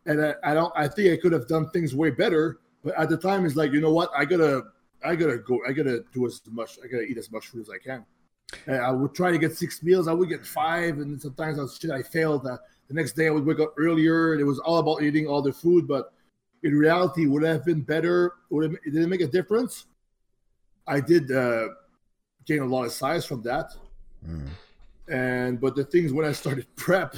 And I, I don't. I think I could have done things way better. But at the time, it's like you know what? I gotta, I gotta go. I gotta do as much. I gotta eat as much food as I can. And I would try to get six meals. I would get five, and sometimes I was shit. I failed. Uh, the next day I would wake up earlier. And it was all about eating all the food, but in reality, would have been better. Would it, did it make a difference? I did uh, gain a lot of size from that. Mm. And but the things when I started (laughs) prep,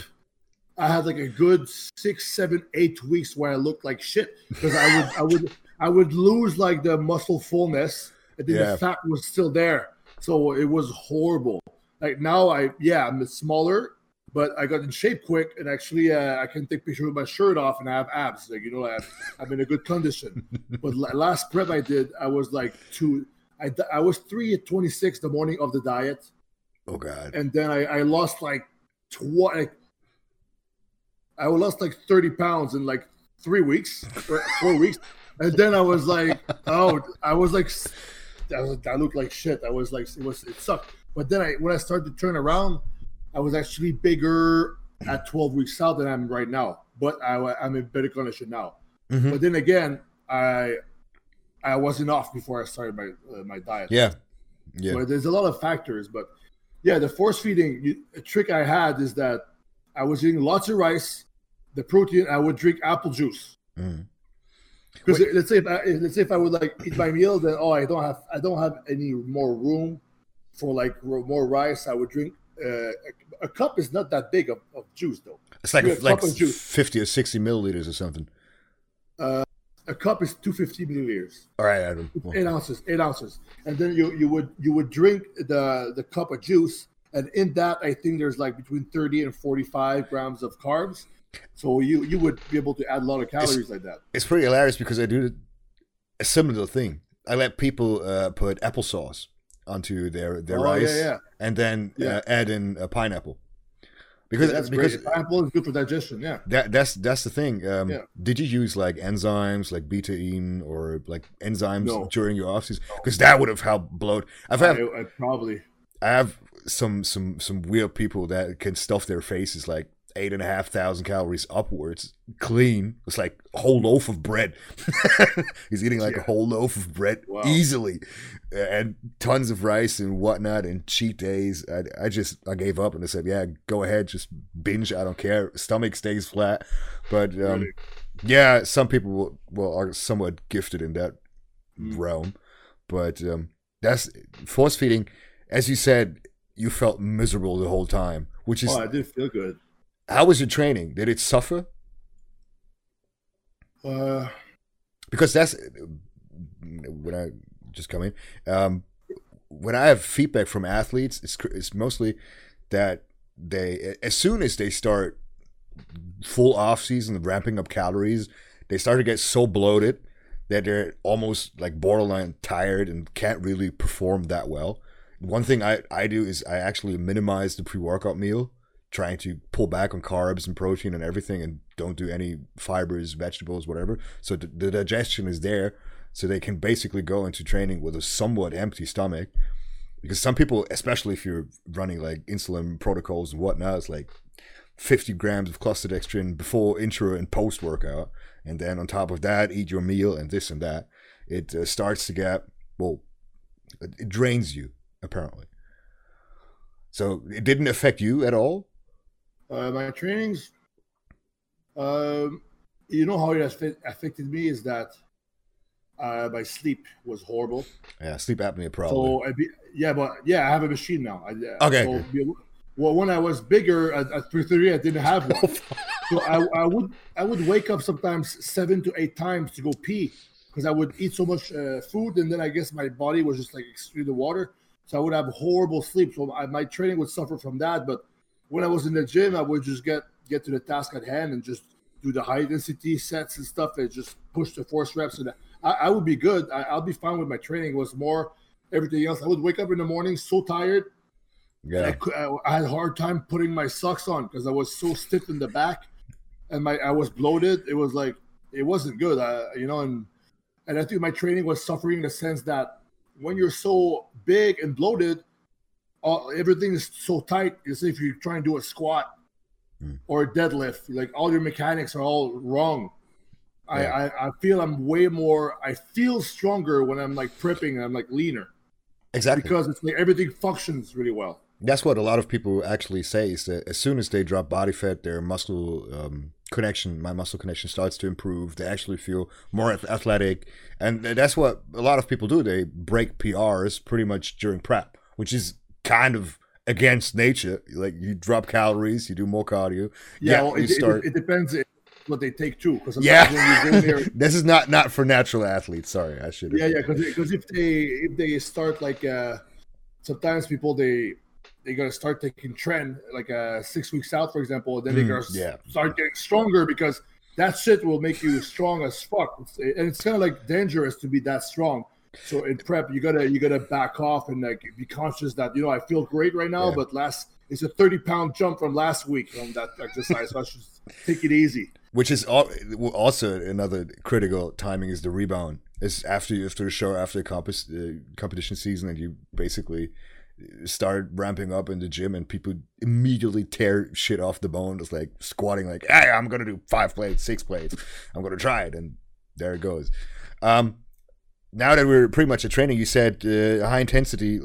I had like a good six, seven, eight weeks where I looked like shit because I would, I would, I would lose like the muscle fullness, and then yeah. the fat was still there. So it was horrible. Like now, I yeah, I'm smaller, but I got in shape quick, and actually, uh, I can take pictures with my shirt off, and I have abs. Like you know, I am in a good condition. (laughs) but last prep I did, I was like two. I I was three at twenty six the morning of the diet. Oh God! And then I I lost like twenty. I lost like thirty pounds in like three weeks, four weeks, and then I was like, oh, I was like, I, was, I looked like shit. I was like, it was it sucked. But then I when I started to turn around I was actually bigger at 12 weeks out than I'm right now, but I, am in better condition now. Mm-hmm. But then again, I I wasn't off before I started my uh, my diet. Yeah, yeah. But there's a lot of factors, but yeah, the force feeding a trick I had is that I was eating lots of rice, the protein. I would drink apple juice. Mm. Because let's say if I, let's say if I would like eat my meal, then oh I don't have I don't have any more room for like more rice. I would drink uh, a, a cup is not that big of, of juice though. It's like Yeah, like cup of juice. fifty or sixty milliliters or something. A cup is 250 milliliters, All right, Adam. Eight ounces, eight ounces, and then you you would you would drink the the cup of juice, and in that I think there's like between 30 and 45 grams of carbs. So you you would be able to add a lot of calories like that. it's pretty hilarious because I do a similar thing. I let people uh, put applesauce onto their their Oh, rice, yeah, yeah. and then Yeah. uh, add in a pineapple. Because That's because great. Pineapple is good for digestion. Yeah. that that's that's the thing. Um, Yeah. Did you use like enzymes like betaine or like enzymes No. during your off season? Because that would have helped bloat. I've I, had I probably I have some some some weird people that can stuff their faces like eight and a half thousand calories upwards, clean. It's like a whole loaf of bread. (laughs) He's eating like a whole loaf of bread Wow. easily, and tons of rice and whatnot, and cheat days. I, I just I gave up and I said, yeah, go ahead, just binge. I don't care. Stomach stays flat, but um, Really? yeah, some people will, well are somewhat gifted in that Mm. realm, but um, that's force feeding. As you said, you felt miserable the whole time, which is oh, I did feel good. How was your training? Did it suffer? Uh, Because that's when I just come in. Um, when I have feedback from athletes, it's it's mostly that they as soon as they start full off season ramping up calories, they start to get so bloated that they're almost like borderline tired and can't really perform that well. One thing I, I do is I actually minimize the pre workout meal, trying to pull back on carbs and protein and everything, and don't do any fibers, vegetables, whatever. So the, the digestion is there, so they can basically go into training with a somewhat empty stomach. Because some people, especially if you're running like insulin protocols and whatnot, it's like 50 grams of cluster dextrin before intro and post workout, and then on top of that, eat your meal and this and that. It uh, starts to get well, it drains you apparently. So it didn't affect you at all. Uh, my trainings, um, you know how it affected me is that uh, my sleep was horrible. Yeah, sleep apnea probably. So I be, yeah, but yeah, I have a machine now. I, uh, Okay. So, be- well, when I was bigger at, at 330, I didn't have one. (laughs) so I, I would I would wake up sometimes seven to eight times to go pee because I would eat so much uh, food, and then I guess my body was just like excreting water. So I would have horrible sleep. So I, my training would suffer from that. But when I was in the gym, I would just get get to the task at hand and just do the high intensity sets and stuff and just push the force reps. And I, I would be good. I, I'll be fine with my training. It was more everything else. I would wake up in the morning so tired. I, yeah, I, I had a hard time putting my socks on because I was so stiff in the back, and my I was bloated. It was like it wasn't good. I, you know, and and I think my training was suffering in the sense that when you're so big and bloated, all, everything is so tight. As if you're trying to do a squat Hmm. or a deadlift, like all your mechanics are all wrong. I, Yeah. I I feel I'm way more. I feel stronger when I'm like prepping and I'm like leaner exactly. because it's like everything functions really well. That's what a lot of people actually say is that as soon as they drop body fat, their muscle um, connection, my muscle connection starts to improve. They actually feel more athletic. And that's what a lot of people do. They break PRs pretty much during prep, which is kind of against nature. Like you drop calories, you do more cardio. Yeah, well, you it, it- start. it, depends what they take too. Because yeah, there, (laughs) this is not not for natural athletes. Sorry, I should. yeah, yeah, because if they if they start like uh, sometimes people they they gotta start taking tren like uh, six weeks out, for example, then they Mm, gotta yeah. start getting stronger because that shit will make you strong as fuck, It's- and it's kind of like dangerous to be that strong. So in prep, you gotta you gotta back off and like be conscious that you know I feel great right now, Yeah. but last it's a thirty pound jump from last week from that exercise, so I should take it easy. Which is also another critical timing is the rebound. It's after you after the show after the uh, competition season, and you basically start ramping up in the gym, and people immediately tear shit off the bone. It's like squatting, like, "Hey, I'm gonna do five plates, six plates. I'm gonna try it," and there it goes. Um, now that we're pretty much at training, you said uh, high intensity.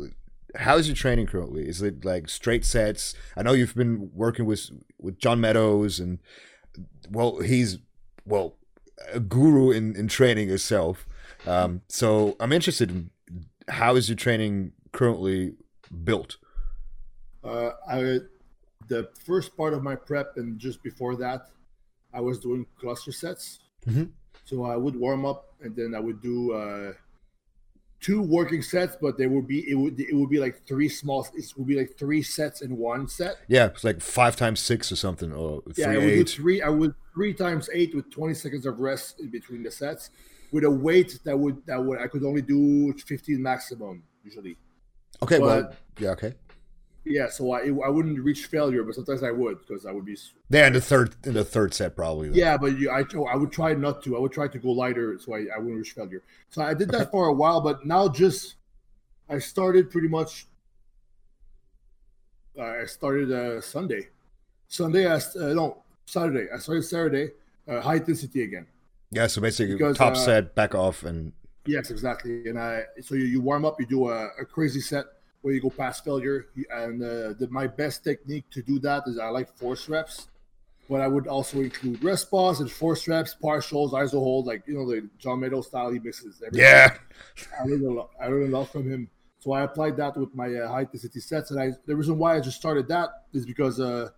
How's your training currently? Is it like straight sets? I know you've been working with with John Meadows and well, he's well a guru in in training himself. Um, so I'm interested in how is your training currently built? Uh, I the first part of my prep and just before that, I was doing cluster sets. Mhm. So I would warm up and then I would do uh, two working sets, but they would be it would it would be like three small. It would be like three sets in one set. Yeah, it's like five times six or something, or three Yeah, I would do three. I would three times eight with twenty seconds of rest in between the sets, with a weight that would that would I could only do fifteen maximum usually. Okay, well, yeah, okay. Yeah, so I I wouldn't reach failure, but sometimes I would because I would be. Yeah, in the third in the third set probably. then. Yeah, but you, I I would try not to. I would try to go lighter so I, I wouldn't reach failure. So I did that for a while, but now just I started pretty much. Uh, I started uh, Sunday, Sunday. I uh, no Saturday. I started Saturday. Uh, high intensity again. Yeah, so basically Because, top uh, set, back off, and Yes, exactly. And I so you, you warm up, you do a, a crazy set where you go past failure. And uh, the, my best technique to do that is I like force reps, but I would also include rest pause and force reps, partials, iso hold, like you know the John Meadows style he mixes. everything. yeah, I learned a lot. I learned a lot from him. So I applied that with my uh, high intensity sets, and I the reason why I just started that is because uh,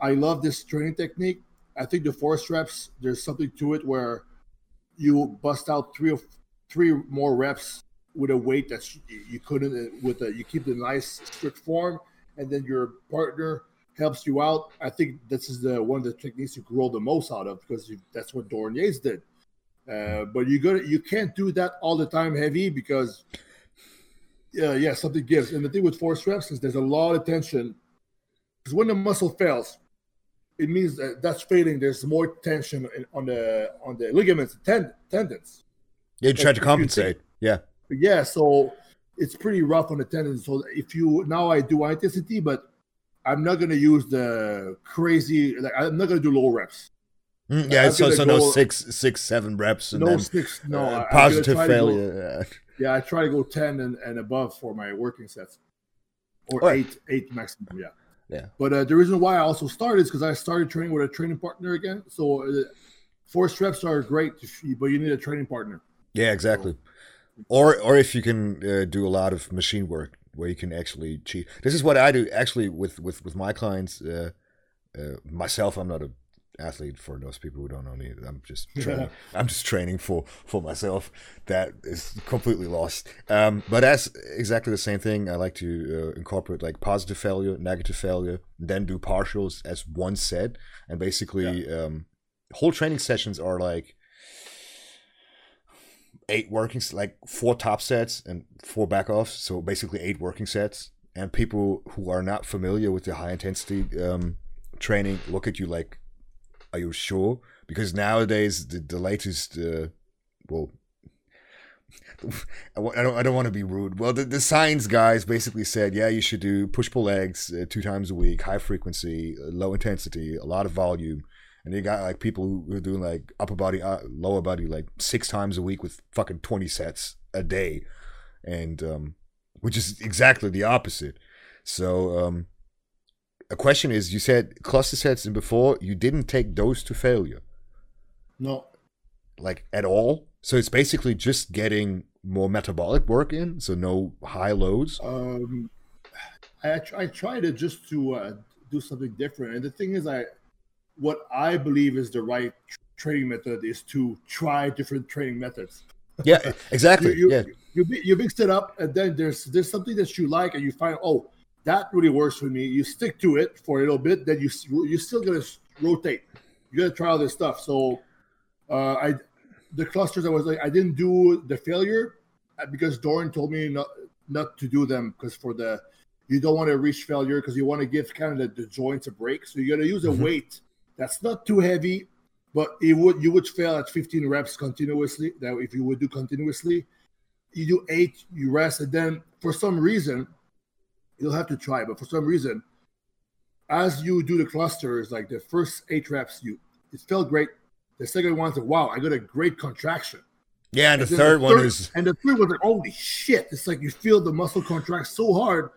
I love this training technique. I think the force reps, there's something to it where you bust out three or three more reps with a weight that you couldn't uh, with a, you keep the nice strict form, and then your partner helps you out. I think this is the one of the techniques you grow the most out of because you, that's what Yates did. Uh, but you got you can't do that all the time heavy because yeah, yeah, something gives. And the thing with force reps is there's a lot of tension because when the muscle fails, it means that that's failing. There's more tension on the on the ligaments, tend, tendons. yeah. You try to compensate. Yeah, But yeah, so it's pretty rough on the tendons. So if you now I do intensity, but I'm not gonna use the crazy. Like I'm not gonna do low reps. Mm, yeah. I'm So so no go- six six seven reps and no then six. No uh, I- I'm gonna positive to go- failure. (laughs) Yeah, I try to go ten and, and above for my working sets, or Alright. eight eight maximum. Yeah. Yeah. But uh, the reason why I also started is because I started training with a training partner again. So uh, force reps are great, but you need a training partner. Yeah, exactly. Or or if you can uh, do a lot of machine work where you can actually cheat. This is what I do actually with with with my clients. Uh, uh, myself, I'm not a athlete for those people who don't know me. I'm just (laughs) training. I'm just training for for myself. That is completely lost. Um, but that's exactly the same thing. I like to uh, incorporate like positive failure, negative failure, then do partials as one set, and basically um, whole training sessions are like eight working like four top sets and four back offs so basically eight working sets. And people who are not familiar with the high intensity um, training look at you like are you sure? Because nowadays the, the latest uh, well (laughs) I I don't, I don't want to be rude. Well, the, the science guys basically said, yeah, you should do push pull legs uh, two times a week, high frequency, uh, low intensity, a lot of volume, and you got like people who are doing like upper body, uh, lower body, like six times a week with fucking 20 sets a day. And, um, which is exactly the opposite. So, um, a question is you said cluster sets and before you didn't take those to failure, No, like at all. So it's basically just getting more metabolic work in. So no high loads. um, I I try to just to uh, do something different. And the thing is, I what I believe is the right tr- training method is to try different training methods. Yeah, (laughs) exactly. you, you, yeah. you, you mix it up and then there's there's something that you like and you find oh that really works for me you stick to it for a little bit then you s- you're still gonna rotate you gotta try all this stuff so uh i the clusters i was like i didn't do the failure uh, because Doran told me not not to do them because for the you don't want to reach failure because you want to give kind of the, the joints a break so you got to use a Mhm. weight that's not too heavy but it would you would fail at 15 reps continuously that if you would do continuously you do eight you rest and then for some reason you'll have to try but for some reason as you do the clusters like the first eight reps you it felt great the second one's like wow i got a great contraction Yeah, and the and then third one is and the third was like, holy shit! It's like you feel the muscle contract so hard.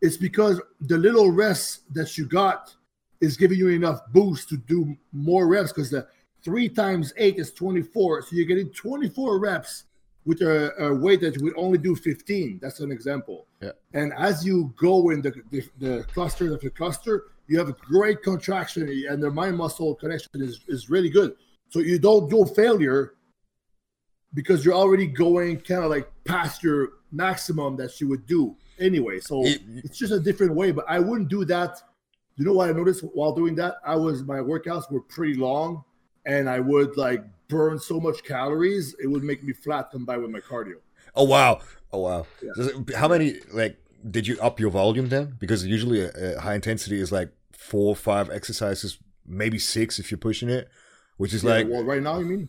It's because the little rest that you got is giving you enough boost to do more reps. Because the three times eight is twenty four, so you're getting twenty four reps with a, a weight that would only do 15. That's an example. Yeah. And as you go in the, the, the cluster of the cluster, you have a great contraction and the mind muscle connection is, is really good. So you don't do failure because you're already going kind of like past your maximum that you would do anyway. So It- it's just a different way, but I wouldn't do that. You know what I noticed while doing that? I was my workouts were pretty long and I would like burn so much calories, it would make me flat combined with my cardio. Oh wow! Oh wow! Yeah. How many like did you up your volume then? Because usually a, a high intensity is like four, five exercises, maybe six if you're pushing it, which is Yeah, like well, right now, you mean?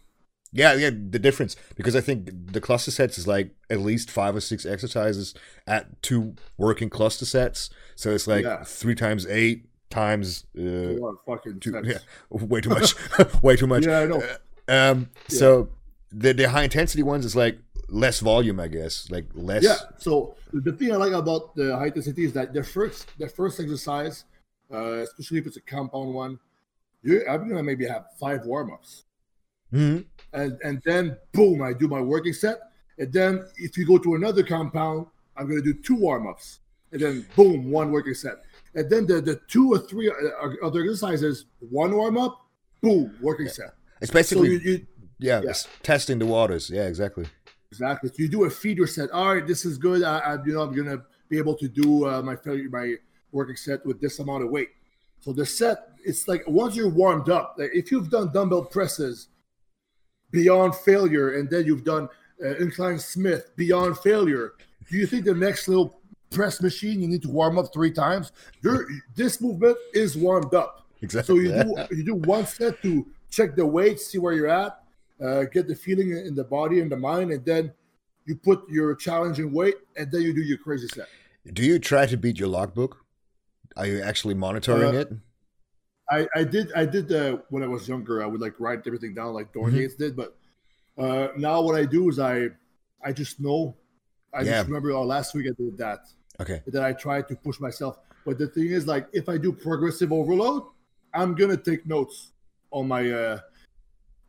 yeah, yeah. The difference because I think the cluster sets is like at least five or six exercises at two working cluster sets. So it's like Yeah. three times eight times uh, A lot of fucking sets. yeah, (laughs) way too much, (laughs) (laughs) way too much. Yeah, I know. Um, so the the high intensity ones is like less volume, I guess, like less. Yeah. So the- thing I like about the high intensity is that the first the first exercise, uh, especially if it's a compound one, you I'm gonna maybe have five warm ups, Mhm. and and then boom, I do my working set, and then if you go to another compound, I'm gonna do two warm ups, and then boom, one working set, and then the the two or three uh, other exercises, one warm up, boom, working set. It's So basically you, you yeah, yeah. It's testing the waters. Yeah, exactly. Exactly. So you do a feeder set. All right, this is good. I, I you know, I'm gonna be able to do uh, my failure, my working set with this amount of weight. So the set, it's like once you're warmed up. Like if you've done dumbbell presses beyond failure, and then you've done uh, incline Smith beyond failure, do you think the next little press machine you need to warm up three times? Your this movement is warmed up. Exactly. So you do you do one set to check the weight, see where you're at, uh, get the feeling in the body and the mind, and then you put your challenging weight, and then you do your crazy set. Do you try to beat your logbook? Are you actually monitoring Uh, it? I, I did I did uh, when I was younger. I would like write everything down like Dorian Mhm. Did, but uh, now what I do is I I just know. I Yeah. just remember oh, last week I did that. Okay. And then I try to push myself. But the thing is, like, if I do progressive overload, I'm gonna take notes on my uh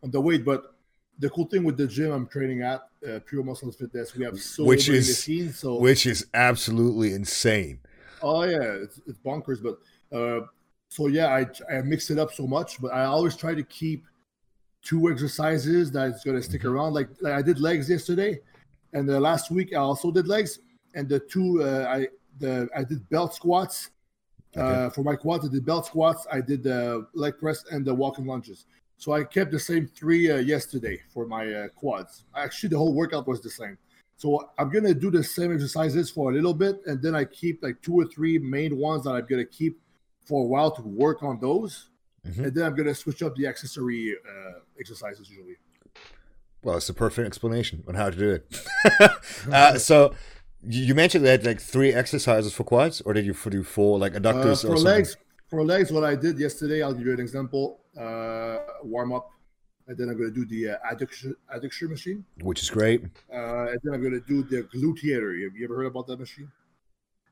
on the weight. But the cool thing with the gym I'm training at, uh, Pure Muscle Fitness, we have so Which many is- machines. So Which is absolutely insane. oh yeah, it's, it's bonkers. But uh, so yeah, I I mix it up so much, but I always try to keep two exercises that's gonna stick Mm-hmm. around. Like, like I did legs yesterday, and the last week I also did legs, and the two uh, I the I did belt squats. Okay. Uh, for my quads, I did belt squats, I did the leg press, and the walking lunges. So I kept the same three uh, yesterday for my uh, quads. Actually, the whole workout was the same. So I'm gonna do the same exercises for a little bit, and then I keep like two or three main ones that I'm gonna keep for a while to work on those, Mhm. and then I'm gonna switch up the accessory uh, exercises usually. Well, it's a perfect explanation on how to do it. (laughs) (laughs) uh, so you mentioned that like three exercises for quads, or did you do four like Uh, adductors for or something? legs, for legs, what I did yesterday, I'll give you an example. Uh, warm up, and then I'm gonna do the uh, adduction adduction machine, Which is great. uh, and then I'm gonna do the gluteator. Have you ever heard about that machine?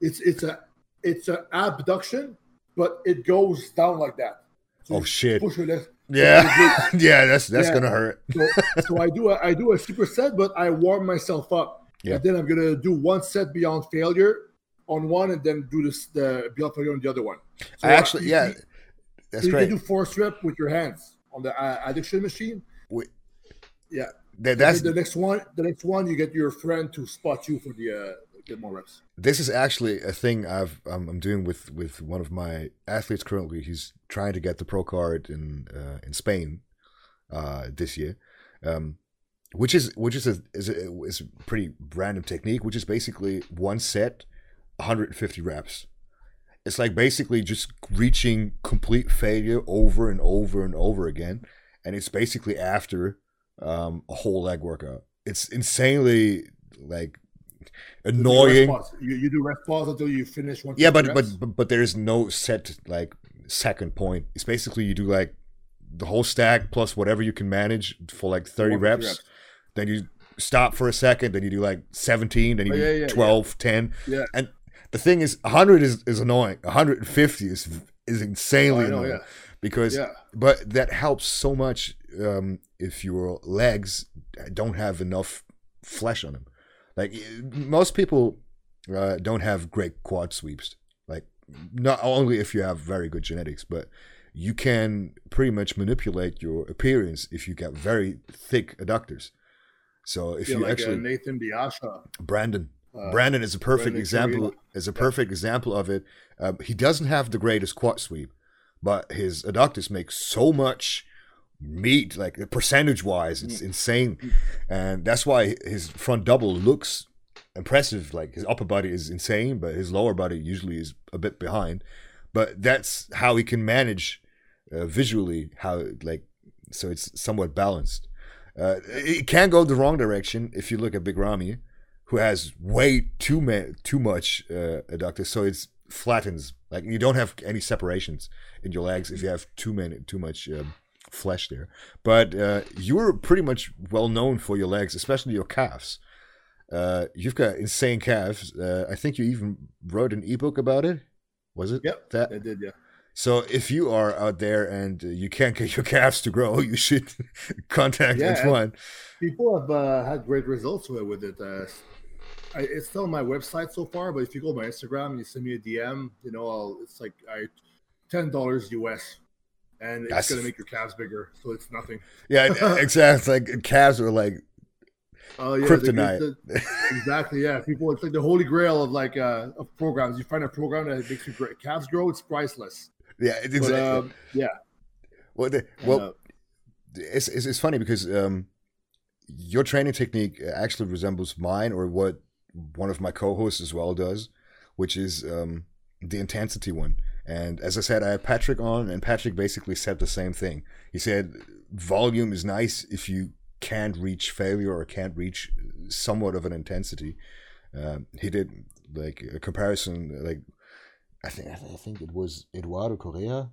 It's it's a it's an abduction, but it goes down like that. So Oh shit! Push your legs. Yeah, (laughs) yeah. That's that's Yeah. gonna hurt. So, so I do a, I do a superset, but I warm myself up. Yeah. And then I'm gonna do one set beyond failure on one, and then do this the beyond failure on the other one. So I actually, you- yeah, that's you great. can do four rep with your hands on the uh, adduction machine. Wait. Yeah. That, that's the next one. The next one, you get your friend to spot you for the uh, get more reps. this is actually a thing I've I'm, I'm doing with with one of my athletes currently. He's trying to get the pro card in uh, in Spain uh, this year, um, which is which is a is a, is a pretty random technique. Which is basically one set, 150 reps. It's like basically just reaching complete failure over and over and over again, and it's basically after um, a whole leg workout. It's insanely like annoying. You, you do rest pause until you finish one. Yeah, but, but but but there is no set like second point. It's basically you do like the whole stack plus whatever you can manage for like thirty reps. reps. Then you stop for a second. Then you do like seventeen. Then you Oh, do yeah, yeah, yeah. 12, 10. Yeah. And the thing is, hundred is, is annoying. hundred and fifty is is insanely Oh, know, annoying yeah. because Yeah. but that helps so much um, if your legs don't have enough flesh on them. Like most people uh, don't have great quad sweeps. Like not only if you have very good genetics, but you can pretty much manipulate your appearance if you get very thick adductors. So if Yeah, you like actually uh, Nathan De Asha. Brandon. Uh, Brandon is a perfect Brandon example. Is a perfect example of it. Um, he doesn't have the greatest quad sweep, but his adductors make so much meat, like percentage wise, it's insane, and that's why his front double looks impressive. Like his upper body is insane, but his lower body usually is a bit behind. But that's how he can manage uh, visually how like so it's somewhat balanced. Uh, it can go the wrong direction if you look at Big Ramy, who has way too ma- too much uh, adductor, so it flattens. Like you don't have any separations in your legs if you have too many too much um, flesh there. But uh, you're pretty much well known for your legs, especially your calves. Uh, you've got insane calves. Uh, I think you even wrote an ebook about it. Was it? Yep, That I did, yeah. So if you are out there and uh, you can't get your (laughs) calves to grow, you should (laughs) contact Yeah, Antoine. People have uh, had great results with, it. Uh, I, it's still on my website so far, but if you go to my Instagram and you send me a DM, you know, I'll, it's like I ten dollars US, and it's That's- gonna make your calves bigger, so it's nothing. Yeah, (laughs) exactly. Like calves are like Oh yeah, Kryptonite. the- exactly. Yeah, people. It's like the holy grail of like uh, of programs. You find a program that makes your calves grow. It's priceless. Yeah, it's But, exactly. um, yeah. well, the, well, uh, it's, it's it's funny because um, your training technique actually resembles mine or what one of my co-hosts as well does, which is um, the intensity one. And as I said, I had Patrick on, and Patrick basically said the same thing. He said volume is nice if you can't reach failure or can't reach somewhat of an intensity. Um, he did like a comparison, like I think I think it was Eduardo Correa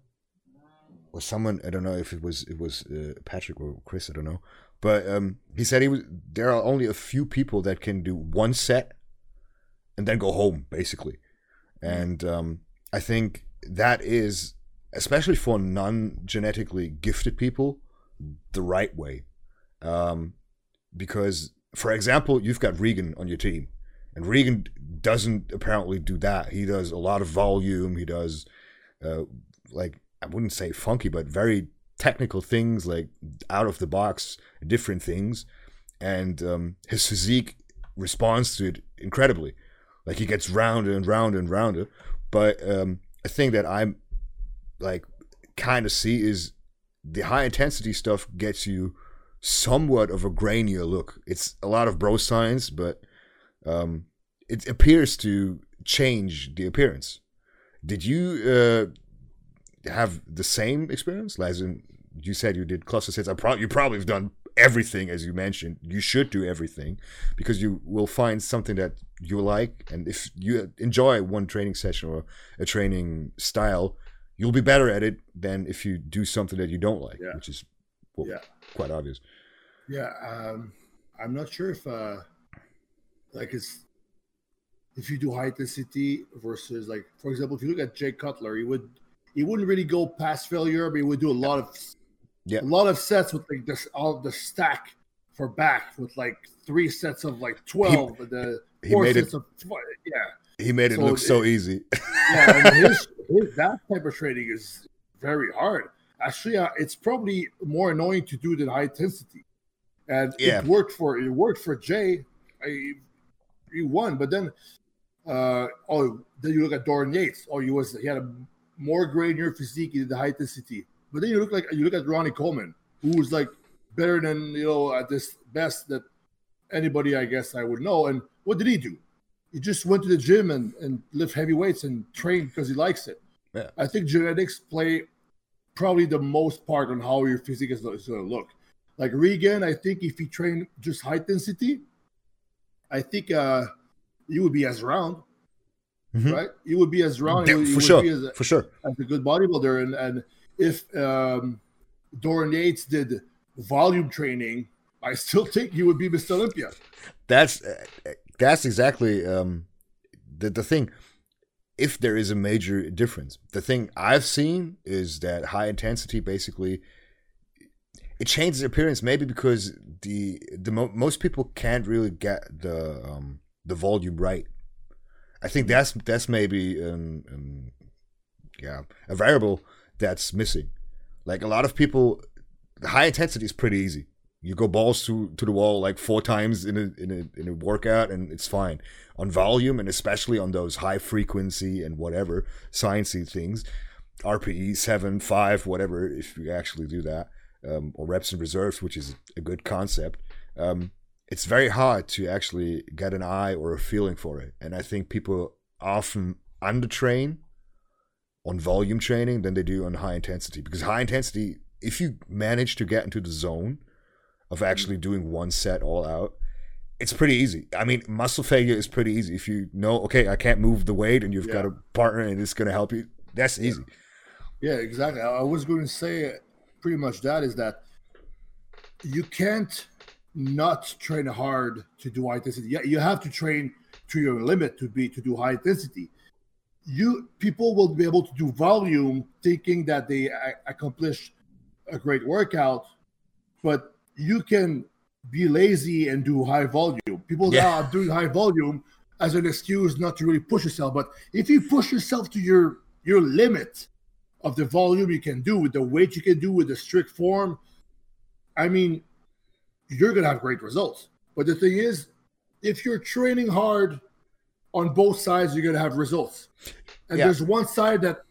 or someone I don't know if it was it was uh, Patrick or Chris I don't know. But um, he said he was there are only a few people that can do one set and then go home basically. And um, I think that is especially for non-genetically gifted people the right way. Um, because for example you've got Regan on your team and Regan doesn't apparently do that he does a lot of volume he does uh, like I wouldn't say funky, but very technical things, like out of the box, different things, and um, his physique responds to it incredibly. Like he gets rounder and rounder and rounder. But um, a thing that I'm like kind of see is the high intensity stuff gets you somewhat of a grainier look. It's a lot of bro science, but um, it appears to change the appearance. Did you uh, have the same experience? In, you said you did cluster sets. I probably you probably have done everything as you mentioned. You should do everything because you will find something that you like, and if you enjoy one training session or a training style, you'll be better at it than if you do something that you don't like, Yeah. which is well, Yeah. quite obvious. Yeah, um, I'm not sure if uh, like it's if you do high intensity versus like for example, if you look at Jay Cutler, he would he wouldn't really go past failure, but he would do a lot of Yeah. a lot of sets with like this all the stack for back with like three sets of like twelve, but the he four made it- sets of yeah, He made it So look so easy. (laughs) yeah. His, his that type of training is very hard. Actually, uh, it's probably more annoying to do than high intensity. And Yeah. it worked for it worked for Jay. I, he won, but then uh, oh, then you look at Dorian Yates. Oh, he was he had a more grainier physique. He did the high intensity, but then you look like you look at Ronnie Coleman, who was like better than you know at this best that anybody I guess I would know. And what did he do? He just went to the gym and, and lift heavy weights and train because he likes it. Yeah. I think genetics play probably the most part on how your physique is, is going to look. Like Regan, I think if he trained just high intensity, I think uh, he would be as round, Mhm. right? He would be as round. Yeah, for sure, be as, for sure. as a good bodybuilder. And, and if um, Dorian Yates did volume training, I still think he would be Mr. Olympia. that's that's exactly um, the the thing. If there is a major difference, the thing I've seen is that high intensity basically it changes appearance maybe because the the mo- most people can't really get the um, the volume right. I think that's that's maybe um, um, yeah a variable that's missing. Like a lot of people, high intensity is pretty easy. You go balls to, to the wall like four times in a, in a in a workout and it's fine. On volume and especially on those high frequency and whatever sciencey things, RPE seven five whatever if you actually do that, um, or reps and reserves, which is a good concept. Um, it's very hard to actually get an eye or a feeling for it, and I think people often undertrain on volume training than they do on high intensity because high intensity, if you manage to get into the zone of actually doing one set all out, it's pretty easy. I mean, muscle failure is pretty easy if you know, okay, I can't move the weight, and you've Yeah. got a partner and it's going to help you. That's easy. Yeah, exactly. I I was going to say pretty much that is that you can't not train hard to do high intensity. Yeah, you have to train to your limit to be to do high intensity. You people will be able to do volume thinking that they accomplish a great workout, but you can be lazy and do high volume. People Yeah. Ah, are doing high volume as an excuse not to really push yourself. But if you push yourself to your your limit of the volume you can do with the weight you can do with the strict form, I mean, you're gonna have great results. But the thing is, if you're training hard on both sides, you're gonna have results. And Yeah. there's one side that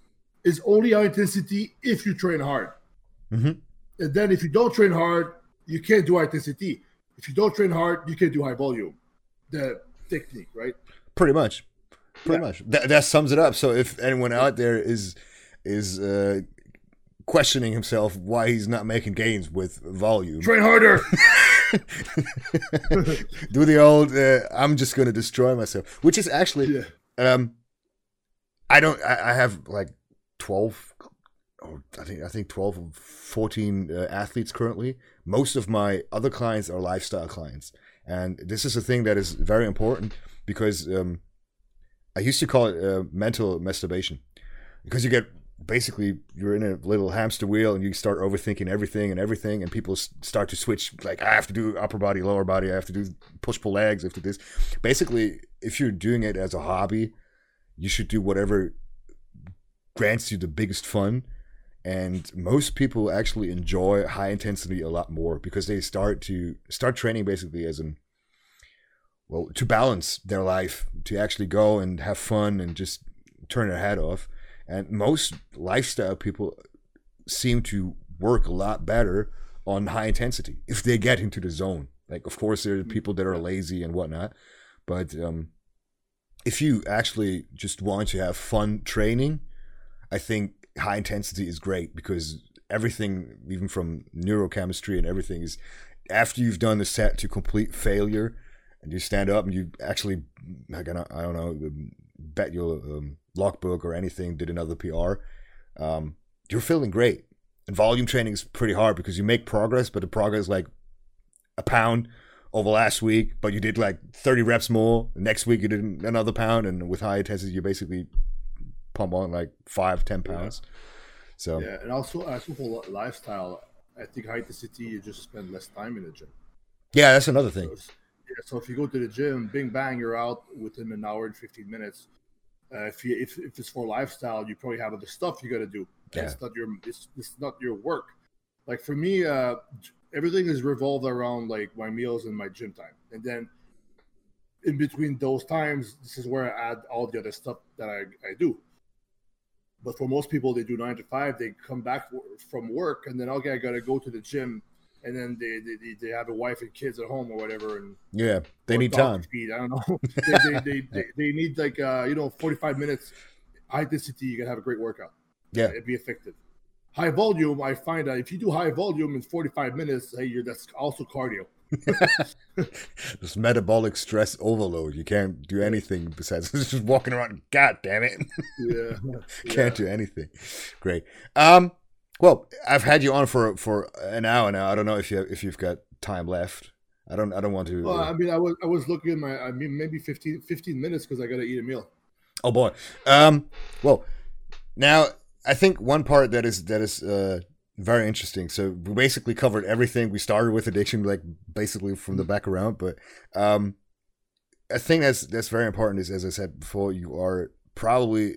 is only high intensity if you train hard. Mhm. And then if you don't train hard, you can't do high intensity. If you don't train hard, you can't do high volume. The technique, right? Pretty much, pretty Yeah. much. That, that sums it up. So if anyone out there is is uh, questioning himself why he's not making gains with volume, Train harder. (laughs) (laughs) do the old uh, "I'm just going to destroy myself," which is actually yeah. um, I don't. I, I have like twelve. Or I think I think twelve or fourteen uh, athletes currently. Most of my other clients are lifestyle clients, and this is a thing that is very important because um, I used to call it uh, mental masturbation because you get basically you're in a little hamster wheel and you start overthinking everything and everything and people start to switch like i have to do upper body lower body i have to do push pull legs I have to do this. Basically if you're doing it as a hobby you should do whatever grants you the biggest fun and most people actually enjoy high intensity a lot more because they start to start training basically as an well to balance their life to actually go and have fun and just turn their head off and most lifestyle people seem to work a lot better on high intensity if they get into the zone. Like of course there are people that are lazy and whatnot but um if you actually just want to have fun training i think high intensity is great because everything even from neurochemistry and everything is after you've done the set to complete failure and you stand up and you actually like, I don't know bet your um, logbook or anything did another PR um, you're feeling great. And volume training is pretty hard because you make progress but the progress is like a pound over last week but you did like 30 reps more. Next week you did another pound and with high intensity you basically pump on like five ten pounds. So Yeah, and also also for li- lifestyle, I think high intensity you just spend less time in the gym. yeah that's another thing. So, yeah, so if you go to the gym, bing bang, you're out within an hour and fifteen minutes. Uh, if you if, if it's for lifestyle, you probably have other stuff you got to do. Yeah. It's not your it's, it's not your work. Like for me, uh, everything is revolved around like my meals and my gym time, and then in between those times, this is where I add all the other stuff that I, I do. But for most people, they do nine to five. They come back from work, and then okay, I gotta go to the gym, and then they they, they- have a wife and kids at home or whatever, and yeah they need time feed. I don't know. (laughs) they, they, they, they, need like uh, you know forty five minutes high intensity. You can have a great workout. yeah it'd be effective. High volume, I find that if you do high volume in forty five minutes, hey, you're that's also cardio. (laughs) This metabolic stress overload. You can't do anything besides (laughs) just walking around. God damn it. Yeah, can't do anything. Great. Um well, I've had you on for for an hour now. I don't know if you if you've got time left. I don't I don't want to Well, I mean, I was I was looking at my I mean maybe 15, 15 minutes because I gotta eat a meal. Oh boy. Um well, now I think one part that is that is uh very interesting. So we basically covered everything. We started with addiction, like basically from the back around. But um, a thing that's that's very important is, as I said before, you are probably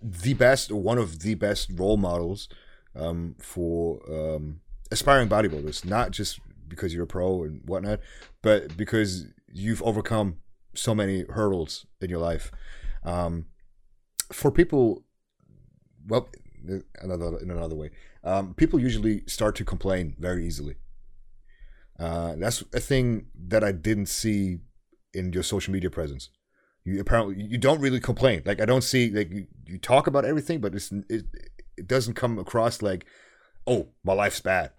the best or one of the best role models um, for um, aspiring bodybuilders. Not just because you're a pro and whatnot, but because you've overcome so many hurdles in your life. Um, for people, well, another in another way, um, people usually start to complain very easily. Uh, that's a thing that I didn't see in your social media presence. You apparently you don't really complain. Like I don't see like you, you talk about everything, but it's it, it doesn't come across like, oh, my life's bad.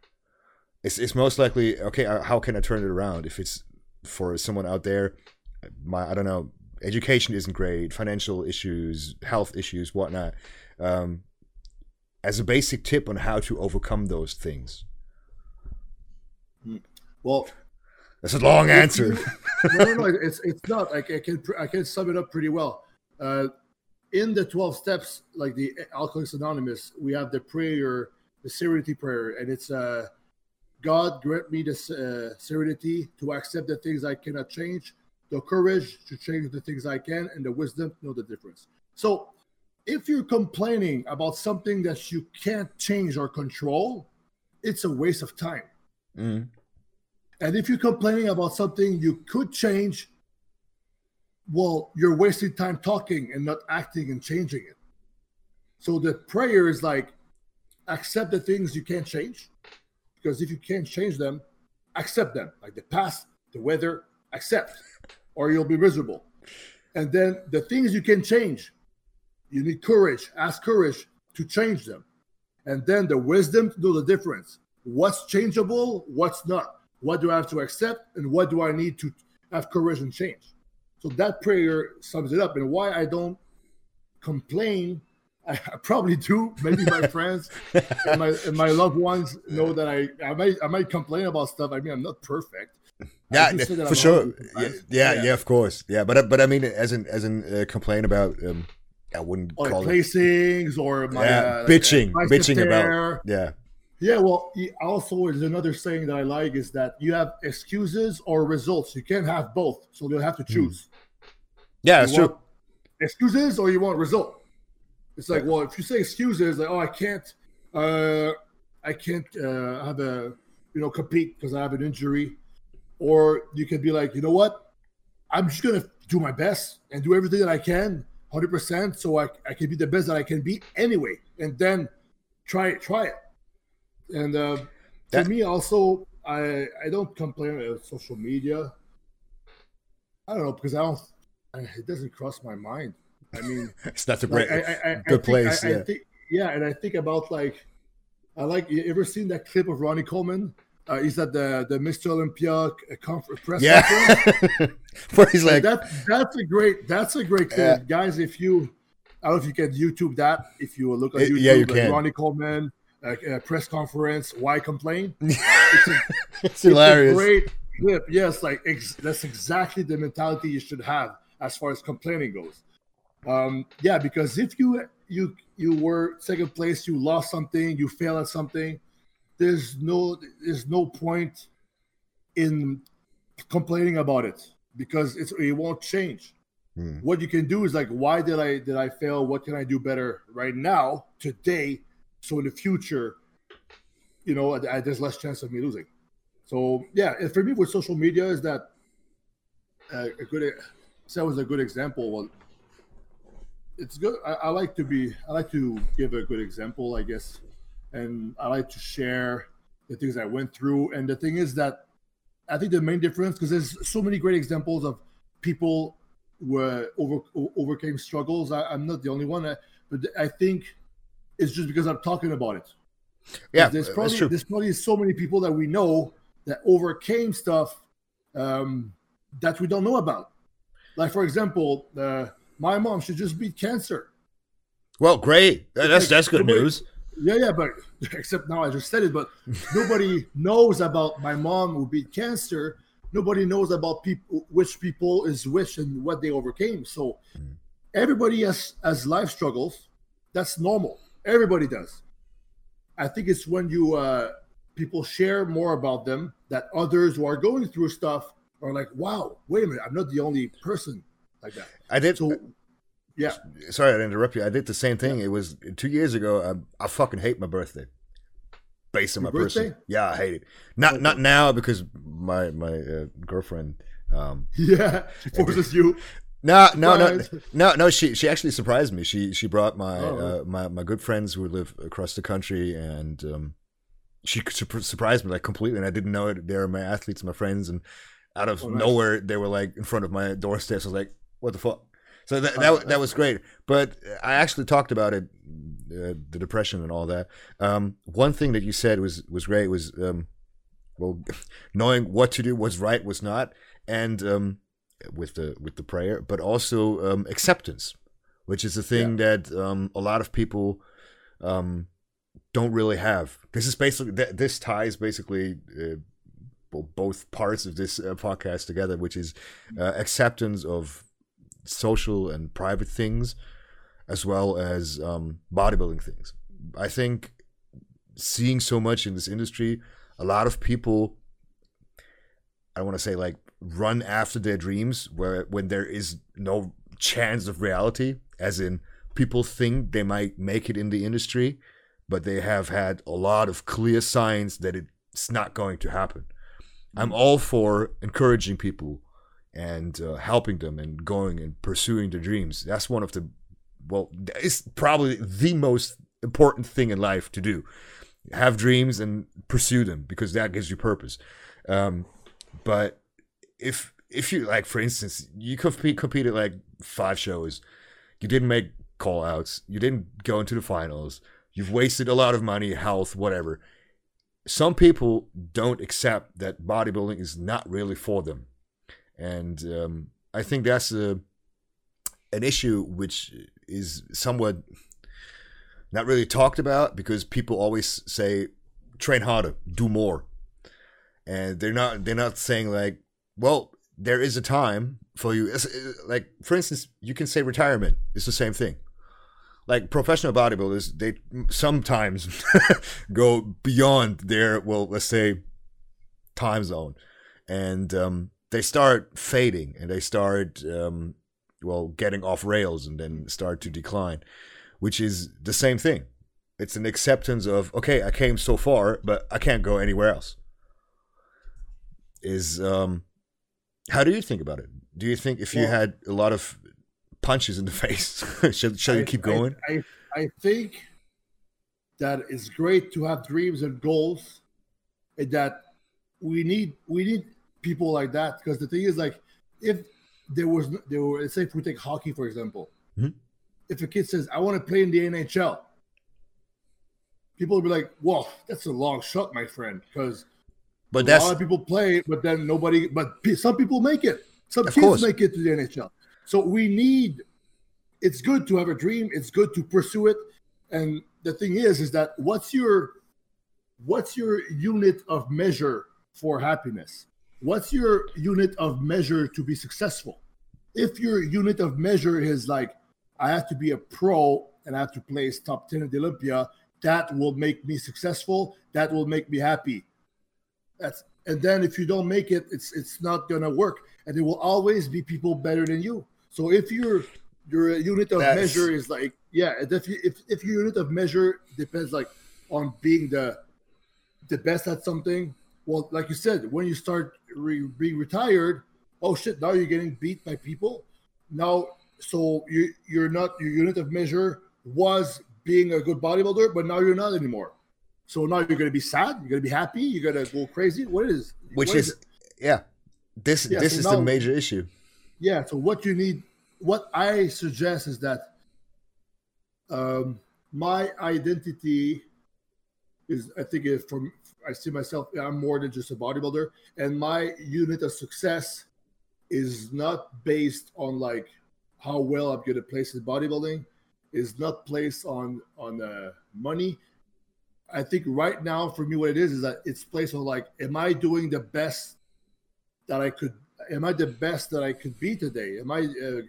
It's it's most likely okay. Uh, how can I turn it around if it's for someone out there? My I don't know. Education isn't great. Financial issues, health issues, whatnot. Um, as a basic tip on how to overcome those things. Well, that's a long answer. (laughs) no, no, no, it's it's not. I, I can I can sum it up pretty well. Uh, in the twelve steps, like the Alcoholics Anonymous, we have the prayer, the serenity prayer, and it's uh, God grant me the uh, serenity to accept the things I cannot change, the courage to change the things I can, and the wisdom to know the difference. So, if you're complaining about something that you can't change or control, it's a waste of time. Mm. And if you're complaining about something you could change, well, you're wasting time talking and not acting and changing it. So the prayer is like accept the things you can't change, because if you can't change them, accept them. Like the past, the weather, accept, or you'll be miserable. And then the things you can change, you need courage, ask courage to change them. And then the wisdom to know the difference. What's changeable, what's not what do I have to accept? And what do I need to have courage and change? So that prayer sums it up. And why I don't complain, I, I probably do. Maybe my (laughs) friends and my, and my loved ones know that I, I might I might complain about stuff. I mean, I'm not perfect. Yeah, for I'm sure. Yeah, yeah, yeah, of course. Yeah, but but I mean, as in as in uh, complain about. Um, I wouldn't or call placings it. or my yeah, uh, bitching, like, uh, bitching about yeah yeah, well, also is another saying that I like is that you have excuses or results. You can't have both, so you'll have to hmm. choose. Yeah, that's true. Excuses or you want result. It's like, well, if you say excuses, like, oh, I can't, uh, I can't uh, have a, you know, compete because I have an injury, or you can be like, you know what, I'm just gonna do my best and do everything that I can, hundred percent, so I I can be the best that I can be anyway, and then try it, try it and uh, that, for me, also, I I don't complain about social media. I don't know because I don't. I, it doesn't cross my mind. I mean, (laughs) it's not a great, like, I, I, good place. yeah. Think, yeah, and I think about like, I like. You ever seen that clip of Ronnie Coleman? Uh, he's at the the Mr. Olympia uh, conference press yeah. conference. (laughs) Where he's like, that, that's a great that's a great clip, yeah. guys. If you, I don't know if you can YouTube that. If you look at YouTube, yeah, you like can. Ronnie Coleman, a, press conference. Why complain? (laughs) It's, a, it's hilarious. It's a great clip. Yes, like ex- that's exactly the mentality you should have as far as complaining goes. Um, yeah, because if you you you were second place, you lost something, you fail at something. There's no there's no point in complaining about it because it's it won't change. Hmm. What you can do is like, why did I did I fail? What can I do better right now, today, so in the future, you know, I, I, there's less chance of me losing. So yeah, and for me with social media is that uh, a good. That was a good example. Well, it's good. I, I like to be. I like to give a good example, I guess, and I like to share the things I went through. And the thing is that I think the main difference because there's so many great examples of people who over overcame struggles. I, am not the only one, but I think it's just because I'm talking about it. Yeah, there's probably there's probably so many people that we know that overcame stuff um, that we don't know about. Like for example, uh, my mom should just beat cancer. Well, great. That's like, that's good nobody, news. Yeah, yeah, but (laughs) except now I just said it, but (laughs) nobody knows about my mom who beat cancer. Nobody knows about people, which people is which, and what they overcame. So hmm. everybody has has life struggles. That's normal Everybody does. I think it's when you uh, people share more about them that others who are going through stuff are like, wow, wait a minute, I'm not the only person like that. I did. So, yeah. Sorry, I interrupt you. I did the same thing. It was two years ago. I, I fucking hate my birthday. Based on Your my person. birthday? Yeah, I hate it. Not not now because my my uh, girlfriend. Um, (laughs) Yeah, forces you. No, no, no, no, no. She she actually surprised me. She she brought my Oh. uh, my my good friends who live across the country, and um, she sur- surprised me like completely. And I didn't know it. They were my athletes, my friends, and out of Oh, nice. nowhere they were like in front of my doorsteps. I was like, "What the fuck?" So that Oh, that, that's that was great. But I actually talked about it, uh, the depression and all that. Um, one thing that you said was was great was um, well, (laughs) knowing what to do, what's right, what's not, and um, with the with the prayer, but also um, acceptance, which is a thing that um, a lot of people um, don't really have. This is basically th- this ties basically uh, bo- both parts of this uh, podcast together, which is uh, acceptance of social and private things, as well as um, bodybuilding things. I think seeing so much in this industry, a lot of people I want to say like run after their dreams where when there is no chance of reality as in people think they might make it in the industry but they have had a lot of clear signs that it's not going to happen. I'm all for encouraging people and uh, helping them and going and pursuing their dreams. That's one of the well it's probably the most important thing in life to do. Have dreams and pursue them because that gives you purpose. Um, but if if you like for instance you compete competed like five shows. You didn't make call outs you didn't go into the finals. You've wasted a lot of money health whatever. Some people don't accept that bodybuilding is not really for them. And um, i think that's a an issue which is somewhat not really talked about because people always say train harder do more. And they're not they're not saying like well there is a time for you. Uh, like for instance you can say retirement it's the same thing. Like professional bodybuilders they sometimes (laughs) go beyond their well let's say time zone. And um, they start fading and they start um, well getting off rails and then start to decline which is the same thing. It's an acceptance of okay i came so far but i can't go anywhere else. Is um how do you think about it? Do you think if you Well- had a lot of punches in the (laughs) face should, should you keep going? I, I, think that it's great to have dreams and goals, and that we need we need people like that. Because the thing is like if there was there were let's say if we take hockey for example, Mhm. if a kid says I want to play in the NHL, people will be like, "Well, that's a long shot, my friend," because but a lot of people play, but then nobody. But some people make it. Some kids course. make it to the NHL. So we need. It's good to have a dream. It's good to pursue it. And the thing is, is that what's your, what's your unit of measure for happiness? What's your unit of measure to be successful? If your unit of measure is like, I have to be a pro and I have to place top ten at the Olympia, that will make me successful. That will make me happy. That's and then if you don't make it, it's it's not gonna work, and there will always be people better than you. So if your your unit of That's- measure is like yeah, if you, if if your unit of measure depends like on being the the best at something, well, like you said, when you start re- being retired, oh shit, now you're getting beat by people. Now, so you you're not your unit of measure was being a good bodybuilder, but now you're not anymore. So now you're gonna be sad. You're gonna be happy. You're gonna go crazy. What is? which what is it? yeah this Yeah, this so is now- the major issue yeah. So what you need, what I suggest is that um, my identity is, I think, if from I see myself, I'm more than just a bodybuilder, and my unit of success is not based on like how well I'm gonna place in bodybuilding, is not placed on on uh, money. I think right now for me, what it is is that it's placed on like, am I doing the best that I could? Am I the best that I could be today? Am I uh,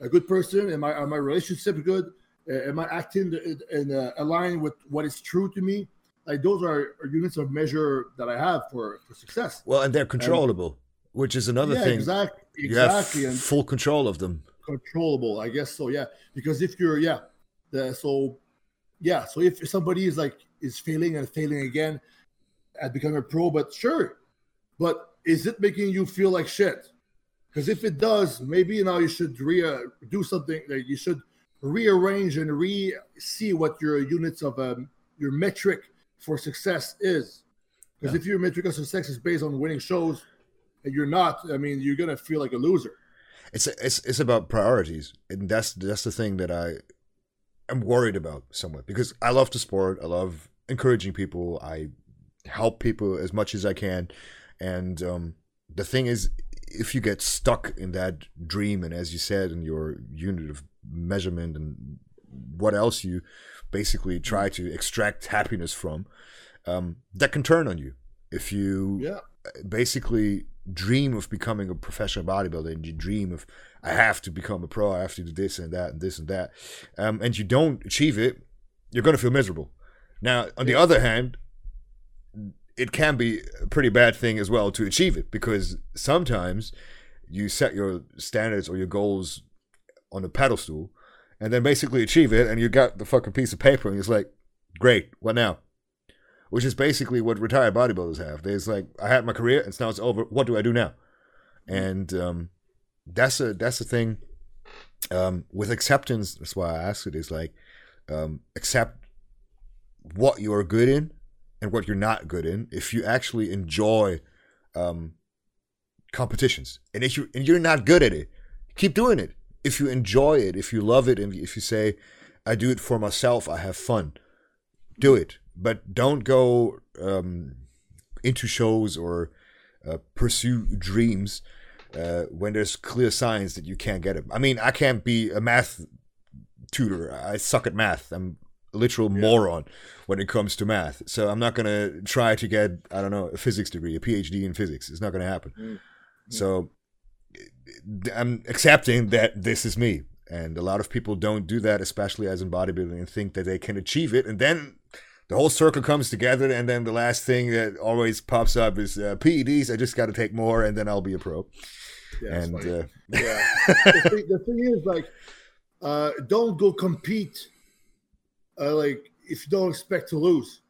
a good person? Am I are my relationship good? Uh, am I acting in uh, align with what is true to me? like those are, are units of measure that I have for for success. Well, and they're controllable, and, which is another yeah, thing. Exactly. Exactly. Have full control of them. Controllable, I guess so. Yeah, because if you're yeah, the so yeah, so if somebody is like is failing and failing again at becoming a pro, but sure, but is it making you feel like shit? Because if it does, maybe now you should re uh, do something. Like you should rearrange and re see what your units of um, your metric for success is. Because yeah. if your metric of success is based on winning shows, and you're not, I mean, you're gonna feel like a loser. It's it's it's about priorities, and that's that's the thing that I am worried about somewhat because I love the sport. I love encouraging people. I help people as much as I can, and um, the thing is, if you get stuck in that dream, and as you said, in your unit of measurement and what else you basically try to extract happiness from, um, that can turn on you. If you yeah. basically dream of becoming a professional bodybuilder and you dream of I have to become a pro, I have to do this and that and this and that, um, and you don't achieve it, you're going to feel miserable. Now, on the other hand, it can be a pretty bad thing as well to achieve it because sometimes you set your standards or your goals on a pedestal and then basically achieve it and you got the fucking piece of paper and it's like, great, what now? Which is basically what retired bodybuilders have. There's like, I had my career and now it's over. What do I do now? And um, that's a that's the thing. Um, with acceptance, that's why I asked it. Is like um, accept what you are good in and what you're not good in. If you actually enjoy um, competitions, and if you and you're not good at it, keep doing it if you enjoy it, if you love it, and if you say, I do it for myself, I have fun, do it. But don't go um, into shows or uh, pursue dreams uh, when there's clear signs that you can't get it. I mean, I can't be a math tutor. I suck at math. I'm a literal yeah. moron when it comes to math. So I'm not going to try to get, I don't know, a physics degree, a PhD in physics. It's not going to happen. Mm-hmm. So I'm accepting that this is me. And a lot of people don't do that, especially as in bodybuilding, and think that they can achieve it. And then the whole circle comes together. And then the last thing that always pops up is uh, PEDs. I just got to take more, and then I'll be a pro. Yeah, and uh, yeah. (laughs) the, thing, the, thing, is, like, uh, don't go compete. Uh, like, if you don't expect to lose.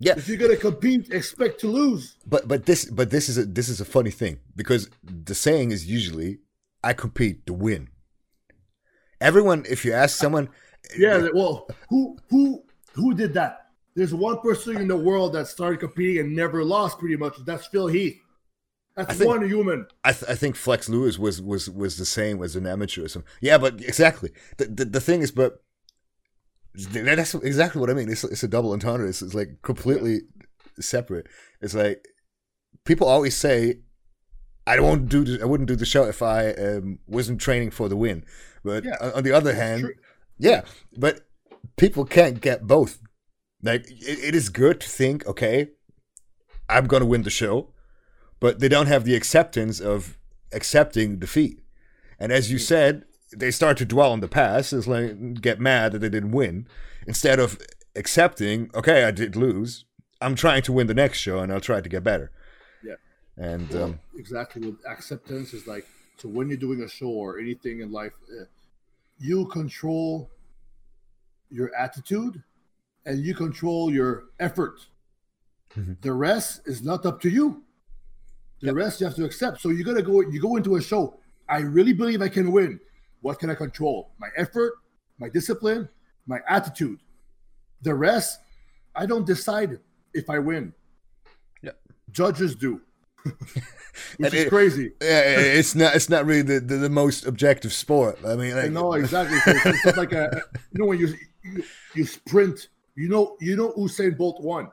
Yeah. If you're gonna compete, expect to lose. But but this but this is a this is a funny thing because the saying is usually I compete to win. Everyone, if you ask someone, yeah, well, who who who did that? There's one person in the world that started competing and never lost, pretty much. That's Phil Heath. That's think, one human. I, th- I think Flex Lewis was was was the same as an amateur. Yeah, but exactly. The, the the thing is, but that's exactly what I mean. It's, it's a double entendre. It's, it's like completely separate. It's like people always say, "I won't do. The, I wouldn't do the show if I um, wasn't training for the win." But yeah, on the other hand, yeah, but people can't get both. Like it, it is good to think, okay, I'm gonna win the show, but they don't have the acceptance of accepting defeat. And as you said, they start to dwell on the past. It's like get mad that they didn't win instead of accepting. Okay, I did lose. I'm trying to win the next show, and I'll try to get better. Yeah, and well, um, exactly with acceptance is like so when you're doing a show or anything in life, uh, you control your attitude and you control your effort. Mm-hmm. The rest is not up to you. The yep. rest you have to accept. So you gotta go. You go into a show. I really believe I can win. What can I control? My effort, my discipline, my attitude. The rest, I don't decide if I win. Yeah. Judges do. (laughs) Which is it, crazy. Yeah, it's not. It's not really the, the, the most objective sport. I mean, like, no, exactly. It's, it's like a you know when you, you you sprint, you know you know Usain Bolt won.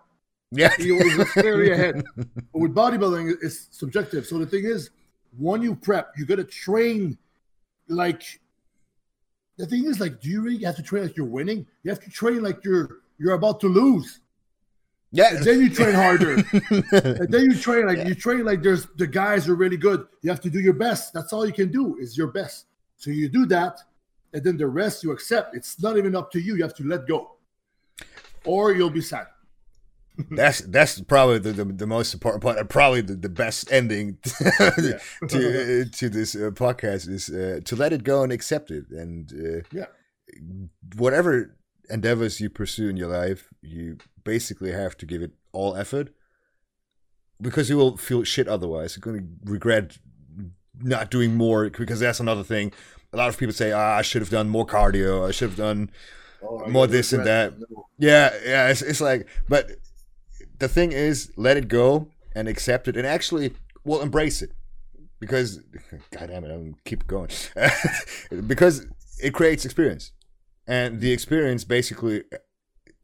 Yeah, he was very ahead. (laughs) But with bodybuilding, it's subjective. So the thing is, when you prep, you got to train like the thing is like do you really have to train like you're winning? You have to train like you're you're about to lose. Yeah and then you train harder. (laughs) And then you train like yeah. you train like there's the guys are really good. You have to do your best. That's all you can do is your best. So you do that and then the rest you accept. It's not even up to you. You have to let go. Or you'll be sad that's that's probably the, the, the, most important part and probably the, the best ending (laughs) (laughs) to uh, to this uh, podcast is uh, to let it go and accept it and uh, yeah. whatever endeavors you pursue in your life you basically have to give it all effort because you will feel shit otherwise. You're going to regret not doing more because that's another thing. A lot of people say ah, i should have done more cardio. I should have done oh, more this and that. yeah yeah it's, it's like but the thing is, let it go and accept it, and actually, well, embrace it because, (laughs) god damn it, I'm keep going (laughs) because it creates experience, and the experience basically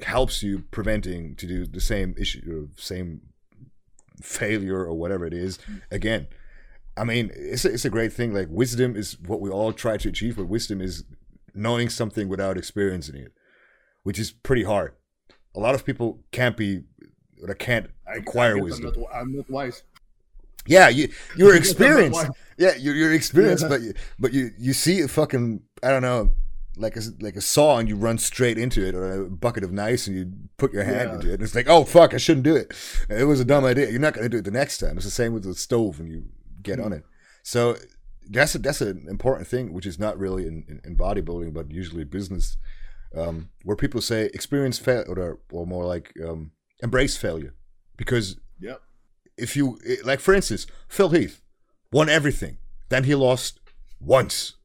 helps you preventing to do the same issue same failure or whatever it is again. I mean, it's a, it's a great thing. Like wisdom is what we all try to achieve, but wisdom is knowing something without experiencing it, which is pretty hard. A lot of people can't be I can't acquire I wisdom. I'm not, I'm not, wise. Yeah, you you're (laughs) experienced. yeah, you're, you're experienced, yeah. but you, but you you see a fucking I don't know like a like a saw and you run straight into it, or a bucket of nice and you put your hand yeah. into it. And it's like, oh fuck, I shouldn't do it. It was a dumb idea. You're not going to do it the next time. It's the same with the stove when you get mm. on it. So that's a, that's an important thing, which is not really in, in, in bodybuilding, but usually business, um, where people say experience fail or or more like um, embrace failure. Because if you like for instance phil heath won everything. Then he lost once.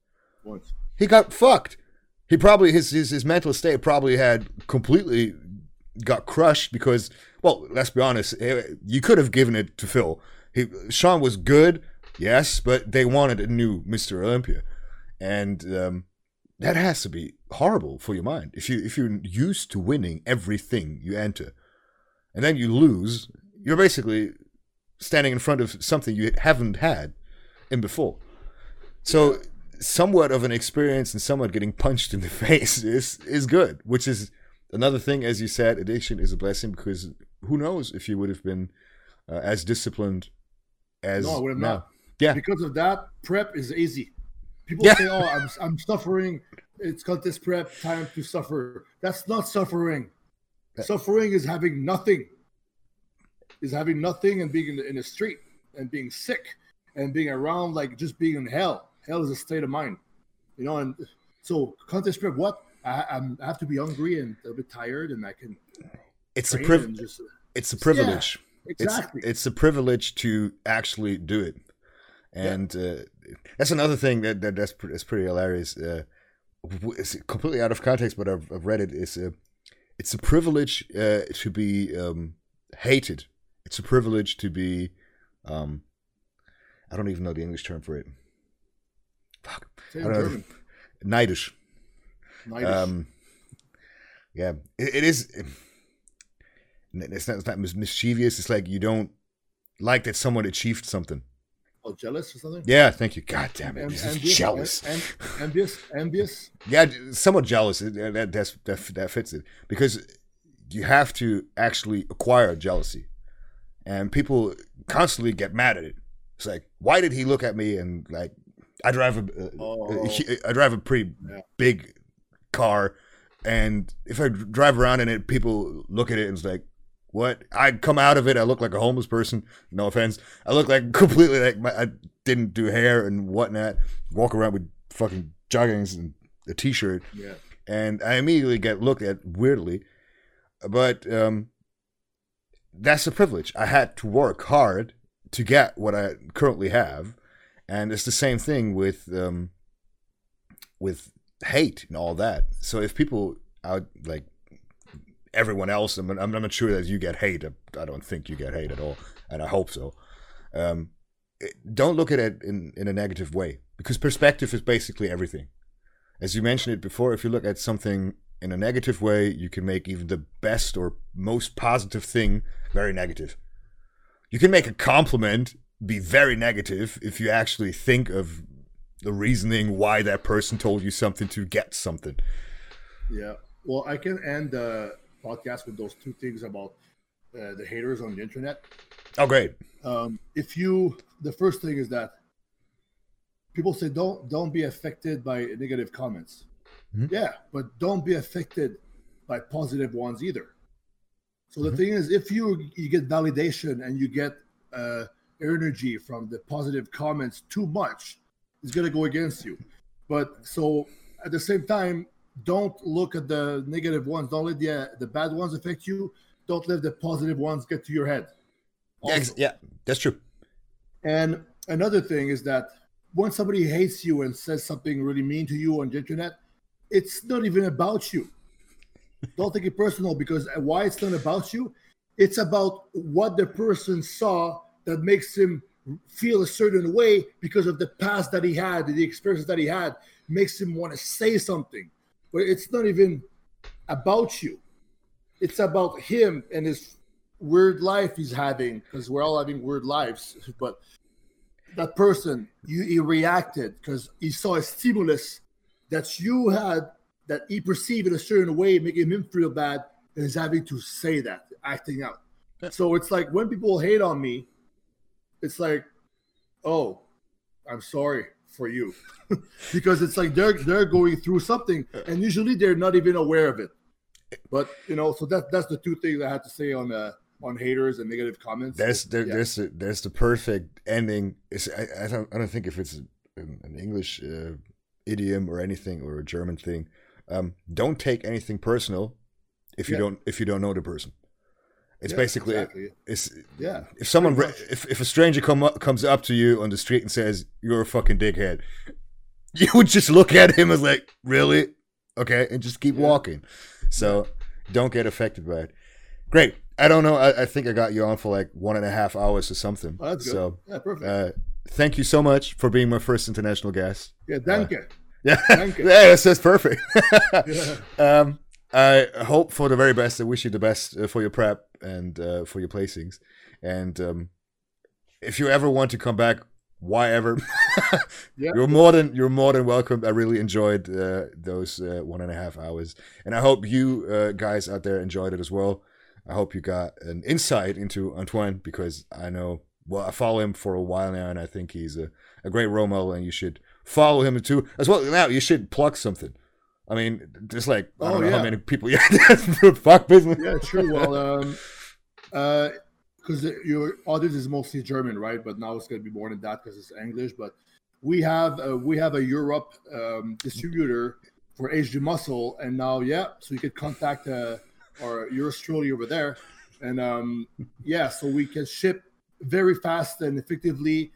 Once. He got fucked. He probably his, his his mental state probably had completely got crushed because well let's be honest eh, you could have given it to phil. He shawn was good yes but they wanted a new mr olympia. And um, that has to be horrible for your mind. If you if you're used to winning everything you enter and then you lose, you're basically standing in front of something you haven't had in before. So somewhat of an experience and somewhat getting punched in the (laughs) face is is good, which is another thing. As you said, addiction is a blessing because who knows if you would have been uh, as disciplined as no, I would have now. not. Yeah, because of that, prep is easy. People yeah. say, "Oh, I'm I'm suffering. It's got this prep time to suffer." That's not suffering. Suffering is having nothing. Is having nothing and being in the, in the street and being sick and being around like just being in hell. Hell is a state of mind, you know. And so contest prep, what I, I'm, I have to be hungry and a bit tired, and I can. It's a privilege. It's a privilege. Yeah, exactly. It's, it's a privilege to actually do it, and yeah. uh, that's another thing that, that that's, that's pretty hilarious. Uh, it's completely out of context, but I've, I've read it. Is uh, it's a privilege uh, to be um, hated. It's a privilege to be. Um, I don't even know the English term for it. Fuck. I don't know. Neidisch. Neidisch. Um, yeah, it, it is. It's not, it's not mischievous. It's like you don't like that someone achieved something. Oh, jealous or something? Yeah, thank you. God damn it, this envious, jealous. and envious, envious. Yeah, somewhat jealous. That that's, that that fits it because you have to actually acquire jealousy, and people constantly get mad at it. It's like, why did he look at me and like I drive a uh, oh. I drive a pretty yeah. big car, and if I drive around in it, people look at it and it's like, what I come out of it, I look like a homeless person. No offense, I look like (laughs) completely like my, I didn't do hair and whatnot. Walk around with fucking joggings and a t-shirt, yeah. and I immediately get looked at weirdly. But um, that's a privilege. I had to work hard to get what I currently have, and it's the same thing with um, with hate and all that. So if people out like everyone else. I'm, I'm not sure that you get hate. I don't think you get hate at all, and I hope so. Um, don't look at it in, in a negative way because perspective is basically everything. As you mentioned it before, if you look at something in a negative way, you can make even the best or most positive thing very negative. You can make a compliment be very negative if you actually think of the reasoning why that person told you something to get something. Yeah. Well, I can end uh, podcast with those two things about uh, the haters on the internet. Oh, great. Um, if you, the first thing is that people say don't don't be affected by negative comments. Mm-hmm. Yeah, but don't be affected by positive ones either. So the thing is, if you you get validation and you get uh, energy from the positive comments too much, it's gonna go against you. But so at the same time, don't look at the negative ones. Don't let the uh, the bad ones affect you. Don't let the positive ones get to your head. Yeah, Also. yeah, that's true. And another thing is that when somebody hates you and says something really mean to you on the internet, it's not even about you. Don't take it personal because why it's not about you? It's about what the person saw that makes him feel a certain way because of the past that he had, the experiences that he had, makes him want to say something. But it's not even about you. It's about him and his weird life he's having because we're all having weird lives. (laughs) But that person, you he reacted because he saw a stimulus that you had that he perceived in a certain way, making him feel bad, and is having to say that, acting out. So it's like when people hate on me, it's like, oh, I'm sorry for you, (laughs) because it's like they're they're going through something, and usually they're not even aware of it. But you know, so that that's the two things I had to say on uh, on haters and negative comments. There's there, Yeah. there's a, there's the perfect ending. It's, I, I don't I don't think if it's an, an English uh, idiom or anything or a German thing. Um, don't take anything personal if you Yeah. don't if you don't know the person. It's Yeah, basically exactly. it's Yeah, if someone if, if a stranger come up, comes up to you on the street and says you're a fucking dickhead, (laughs) you would just look at him as like really okay and just keep Yeah. walking. So don't get affected by it. Great. I don't know. I, I think I got you on for like one and a half hours or something. Oh, that's good. So yeah, perfect. uh, thank you so much for being my first international guest. yeah, danke. (laughs) Yeah, Thank yeah, that's, that's perfect. (laughs) Yeah. um, I hope for the very best. I wish you the best uh, for your prep and uh, for your placings. And um, if you ever want to come back, why ever, (laughs) Yeah. you're more than you're more than welcome. I really enjoyed uh, those uh, one and a half hours, and I hope you uh, guys out there enjoyed it as well. I hope you got an insight into Antoine because I know well I follow him for a while now, and I think he's a, a great role model, and you should follow him too as well. Now you should plug something. I mean, just like I Oh, don't know how many people. (laughs) Yeah, fuck business. yeah, true. Well, um, uh, because your audience is mostly German, right? But now it's going to be more than that because it's English. But we have uh, we have a Europe um, distributor for HD Muscle, and now yeah, so you could contact uh, our Eurostrolly over there, and um, yeah, so we can ship very fast and effectively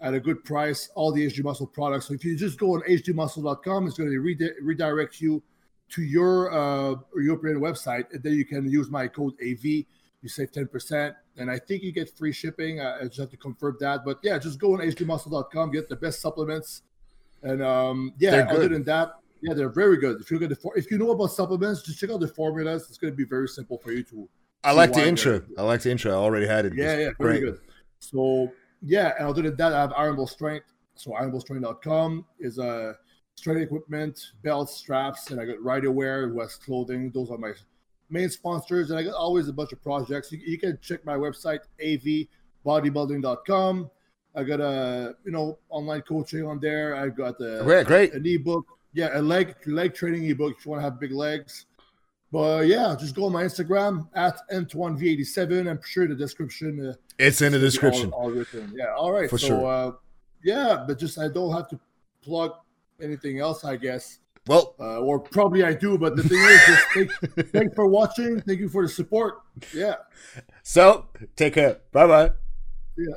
at a good price all the HD Muscle products. So if you just go on hdmuscle.com, it's going to redi- redirect you to your uh, European website, and then you can use my code AV. You save ten percent, and I think you get free shipping. I just have to confirm that, but yeah, just go on hdmuscle.com, get the best supplements, and um, yeah. Other than that, yeah, they're very good. If you get the for- if you know about supplements, just check out the formulas. It's going to be very simple for you to. I like the intro. I like the intro. I already had it. Yeah, yeah, very great. good. So yeah, and other than that, I have Iron Bull Strength. So ironbullstrength.com is uh, strength equipment, belts, straps, and I got Ryderwear, West Clothing. Those are my main sponsors, and I got always a bunch of projects. You, you can check my website, avbodybuilding.com. I got a you know online coaching on there. I've got a, Great, great. an ebook. Yeah, a leg leg training ebook if you want to have big legs. But yeah, just go on my Instagram at Antoine87. I'm sure the description. Uh, It's in the description. All, all written. Yeah. All right. For so, sure. Uh, yeah, but just I don't have to plug anything else, I guess. Well, Uh, or probably I do, but the thing is, just (laughs) thank, thanks for watching. Thank you for the support. Yeah. so take care. Bye bye. Yeah.